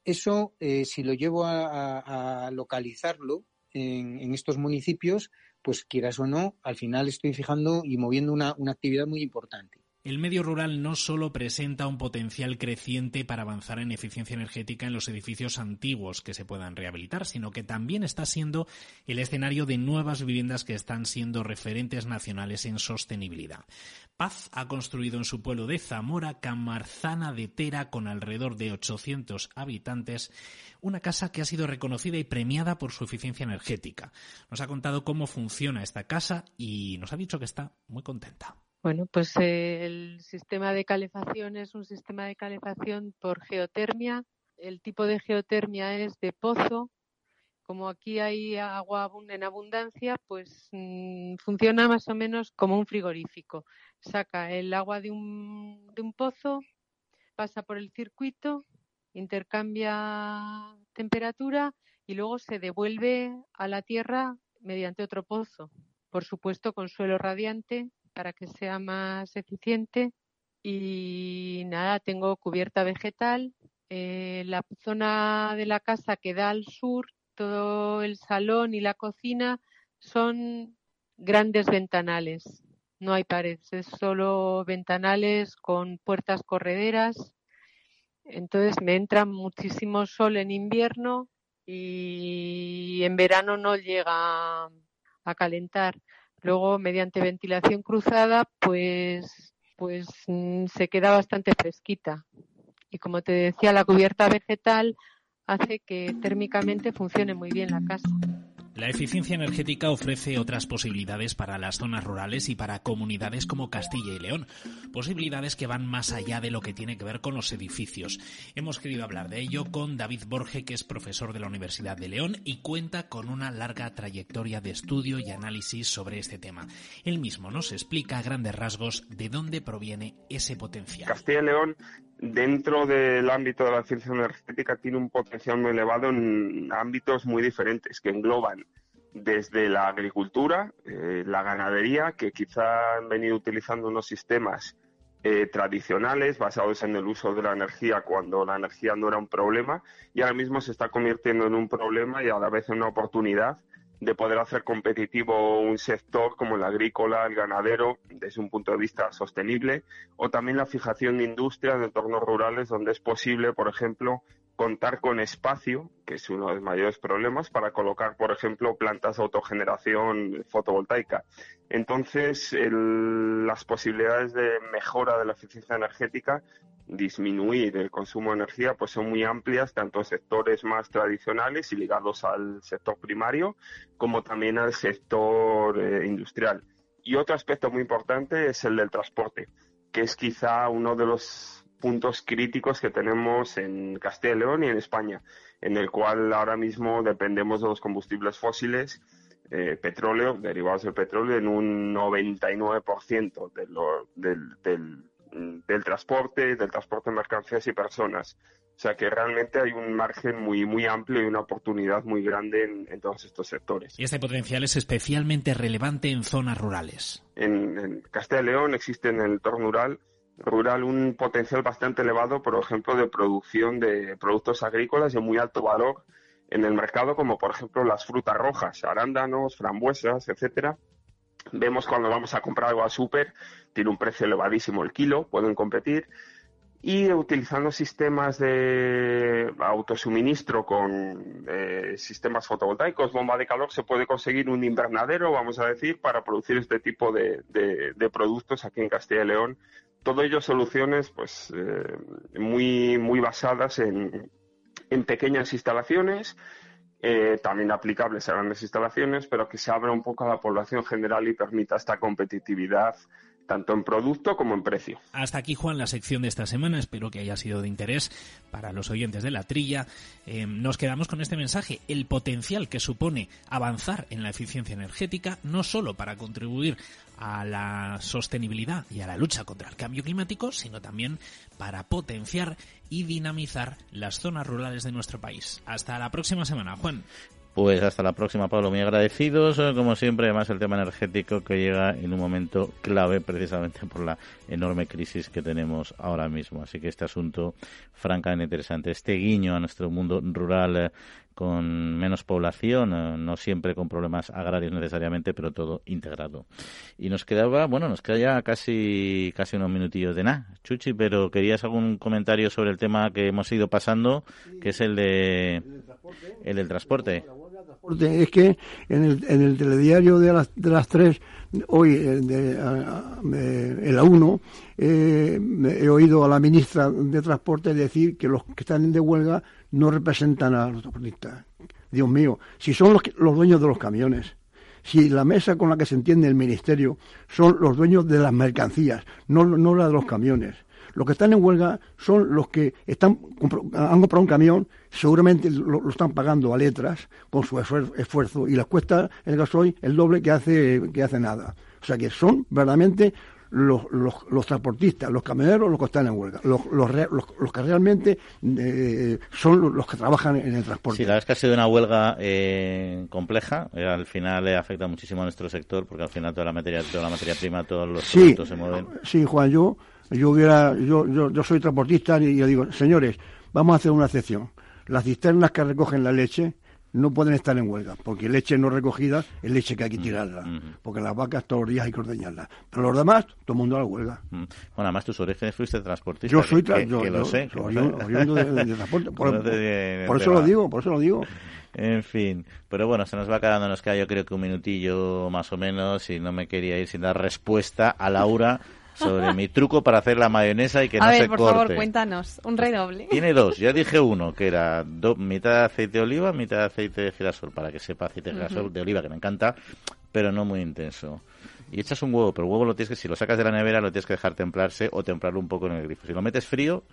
Eso, eh, si lo llevo a, localizarlo en, en, estos municipios, pues quieras o no, al final estoy fijando y moviendo una, una actividad muy importante. El medio rural no solo presenta un potencial creciente para avanzar en eficiencia energética en los edificios antiguos que se puedan rehabilitar, sino que también está siendo el escenario de nuevas viviendas que están siendo referentes nacionales en sostenibilidad. Paz ha construido en su pueblo de Zamora, Camarzana de Tera, con alrededor de 800 habitantes, una casa que ha sido reconocida y premiada por su eficiencia energética. Nos ha contado cómo funciona esta casa y nos ha dicho que está muy contenta. Bueno, pues eh, el sistema de calefacción es un sistema de calefacción por geotermia. El tipo de geotermia es de pozo. Como aquí hay agua en abundancia, pues mm, funciona más o menos como un frigorífico. Saca el agua de un, de un pozo, pasa por el circuito, intercambia temperatura y luego se devuelve a la tierra mediante otro pozo. Por supuesto, con suelo radiante para que sea más eficiente. Y nada, tengo cubierta vegetal. Eh, la zona de la casa que da al sur, todo el salón y la cocina son grandes ventanales. No hay paredes, es solo ventanales con puertas correderas. Entonces me entra muchísimo sol en invierno y en verano no llega a calentar. Luego, mediante ventilación cruzada, pues, pues mm, se queda bastante fresquita. Y como te decía, la cubierta vegetal hace que térmicamente funcione muy bien la casa. La eficiencia energética ofrece otras posibilidades para las zonas rurales y para comunidades como Castilla y León, posibilidades que van más allá de lo que tiene que ver con los edificios. Hemos querido hablar de ello con David Borge, que es profesor de la Universidad de León y cuenta con una larga trayectoria de estudio y análisis sobre este tema. Él mismo nos explica a grandes rasgos de dónde proviene ese potencial. Castilla y León dentro del ámbito de la ciencia energética tiene un potencial muy elevado en ámbitos muy diferentes que engloban desde la agricultura, eh, la ganadería, que quizá han venido utilizando unos sistemas eh, tradicionales basados en el uso de la energía cuando la energía no era un problema y ahora mismo se está convirtiendo en un problema y a la vez en una oportunidad de poder hacer competitivo un sector como el agrícola, el ganadero, desde un punto de vista sostenible, o también la fijación de industria en entornos rurales donde es posible, por ejemplo, contar con espacio, que es uno de los mayores problemas, para colocar, por ejemplo, plantas de autogeneración fotovoltaica. Entonces, las posibilidades de mejora de la eficiencia energética, disminuir el consumo de energía, pues son muy amplias, tanto en sectores más tradicionales y ligados al sector primario, como también al sector eh, industrial. Y otro aspecto muy importante es el del transporte, que es quizá uno de los puntos críticos que tenemos en Castilla y León y en España, en el cual ahora mismo dependemos de los combustibles fósiles, eh, petróleo, derivados del petróleo, en un 99% de lo, del, del, del transporte, del transporte de mercancías y personas. O sea que realmente hay un margen muy, muy amplio y una oportunidad muy grande en, todos estos sectores. Y este potencial es especialmente relevante en zonas rurales. En, Castilla y León existe en el entorno rural, rural un potencial bastante elevado, por ejemplo, de producción de productos agrícolas de muy alto valor en el mercado, como por ejemplo las frutas rojas, arándanos, frambuesas, etcétera. Vemos cuando vamos a comprar algo al súper, tiene un precio elevadísimo el kilo, pueden competir y utilizando sistemas de autosuministro con eh, sistemas fotovoltaicos, bomba de calor, se puede conseguir un invernadero, vamos a decir, para producir este tipo de, productos aquí en Castilla y León. Todo ello soluciones pues eh, muy, muy basadas en, en pequeñas instalaciones, eh, también aplicables a grandes instalaciones, pero que se abra un poco a la población general y permita esta competitividad tanto en producto como en precio. Hasta aquí, Juan, la sección de esta semana. Espero que haya sido de interés para los oyentes de la trilla. Eh, nos quedamos con este mensaje, el potencial que supone avanzar en la eficiencia energética, no solo para contribuir a la sostenibilidad y a la lucha contra el cambio climático, sino también para potenciar y dinamizar las zonas rurales de nuestro país. Hasta la próxima semana, Juan. Pues hasta la próxima, Pablo. Muy agradecidos, eh, como siempre, además el tema energético que llega en un momento clave precisamente por la enorme crisis que tenemos ahora mismo. Así que este asunto francamente interesante, este guiño a nuestro mundo rural eh, con menos población, eh, no siempre con problemas agrarios necesariamente, pero todo integrado. Y nos quedaba, bueno, nos queda ya casi, casi unos minutillos de nada, Chuchi, pero querías algún comentario sobre el tema que hemos ido pasando, que es el de el del transporte. Es que en el, en el telediario de las, de las tres, hoy, eh, de, en la 1, eh, he oído a la ministra de Transporte decir que los que están de huelga no representan a los transportistas. Dios mío, si son los, los dueños de los camiones, si la mesa con la que se entiende el ministerio son los dueños de las mercancías, no, no la de los camiones. Los que están en huelga son los que están han comprado un camión, seguramente lo, están pagando a letras con su esfuerzo y les cuesta el gasoil el doble que hace, que hace nada. O sea que son verdaderamente los, los, transportistas, los camioneros, los que están en huelga, los, los, que realmente eh, son los que trabajan en el transporte. Sí, la verdad es que ha sido una huelga eh, compleja. Eh, al final le afecta muchísimo a nuestro sector porque al final toda la materia, toda la materia prima, todos los productos se mueven. Sí, Juan, yo yo hubiera, yo, yo, yo soy transportista y yo digo, señores, vamos a hacer una excepción. Las cisternas que recogen la leche no pueden estar en huelga, porque leche no recogida es leche que hay que mm, tirarla, mm. porque las vacas todos los días hay que ordeñarlas. Pero los demás, todo el mundo a la huelga. Mm. Bueno, además tus orígenes fuiste transportista. Yo soy transportista, yo, lo sé. de, transporte. Por, eso lo digo, por eso lo digo. En fin, pero bueno, se nos va quedando, nos queda yo creo que un minutillo más o menos y no me quería ir sin dar respuesta a Laura sobre mi truco para hacer la mayonesa y que no se corte. por favor, cuéntanos, un redoble. Tiene dos, ya dije uno, que era mitad de aceite de oliva, mitad de aceite de girasol, para que sepa aceite de girasol de oliva, que me encanta, pero no muy intenso. Y echas un huevo, pero el huevo lo tienes que, si lo sacas de la nevera, lo tienes que dejar templarse o templarlo un poco en el grifo. Si lo metes frío,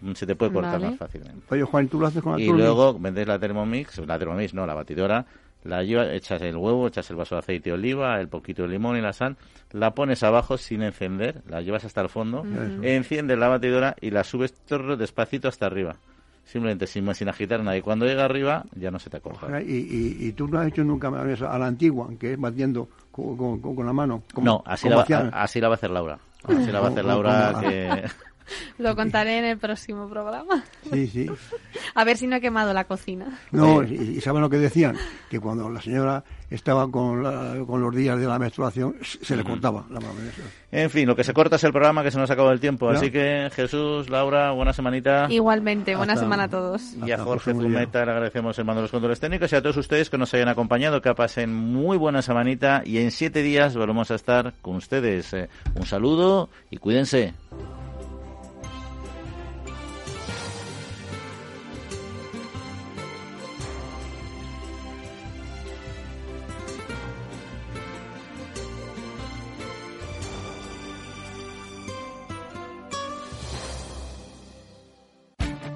mm, se te puede cortar más fácilmente. Oye, Juan, ¿tú lo haces con la Y luego vendes la Thermomix, la Thermomix, no, la batidora, la llevas, echas el huevo, echas el vaso de aceite de oliva, el poquito de limón y la sal, la pones abajo sin encender, la llevas hasta el fondo, enciendes la batidora y la subes todo despacito hasta arriba. Simplemente sin, sin agitar nada. Y cuando llega arriba, ya no se te coja. ¿Y, y, tú no has hecho nunca a la antigua, que es batiendo con, con, la mano? no, así, la, así la va a hacer Laura. Así la va a hacer Laura, que... Lo contaré en el próximo programa. Sí, sí. A ver si no he quemado la cocina. No, y, ¿saben lo que decían? Que cuando la señora estaba con, con los días de la menstruación, se le cortaba la mano. En fin, lo que se corta es el programa, que se nos acabó el tiempo. Así que, Jesús, Laura, buena semanita. Igualmente, buena semana a todos. Y a Jorge Zumeta le agradecemos el mando de los controles técnicos y a todos ustedes que nos hayan acompañado, que pasen muy buena semanita y en siete días volvemos a estar con ustedes. Eh, un saludo y cuídense.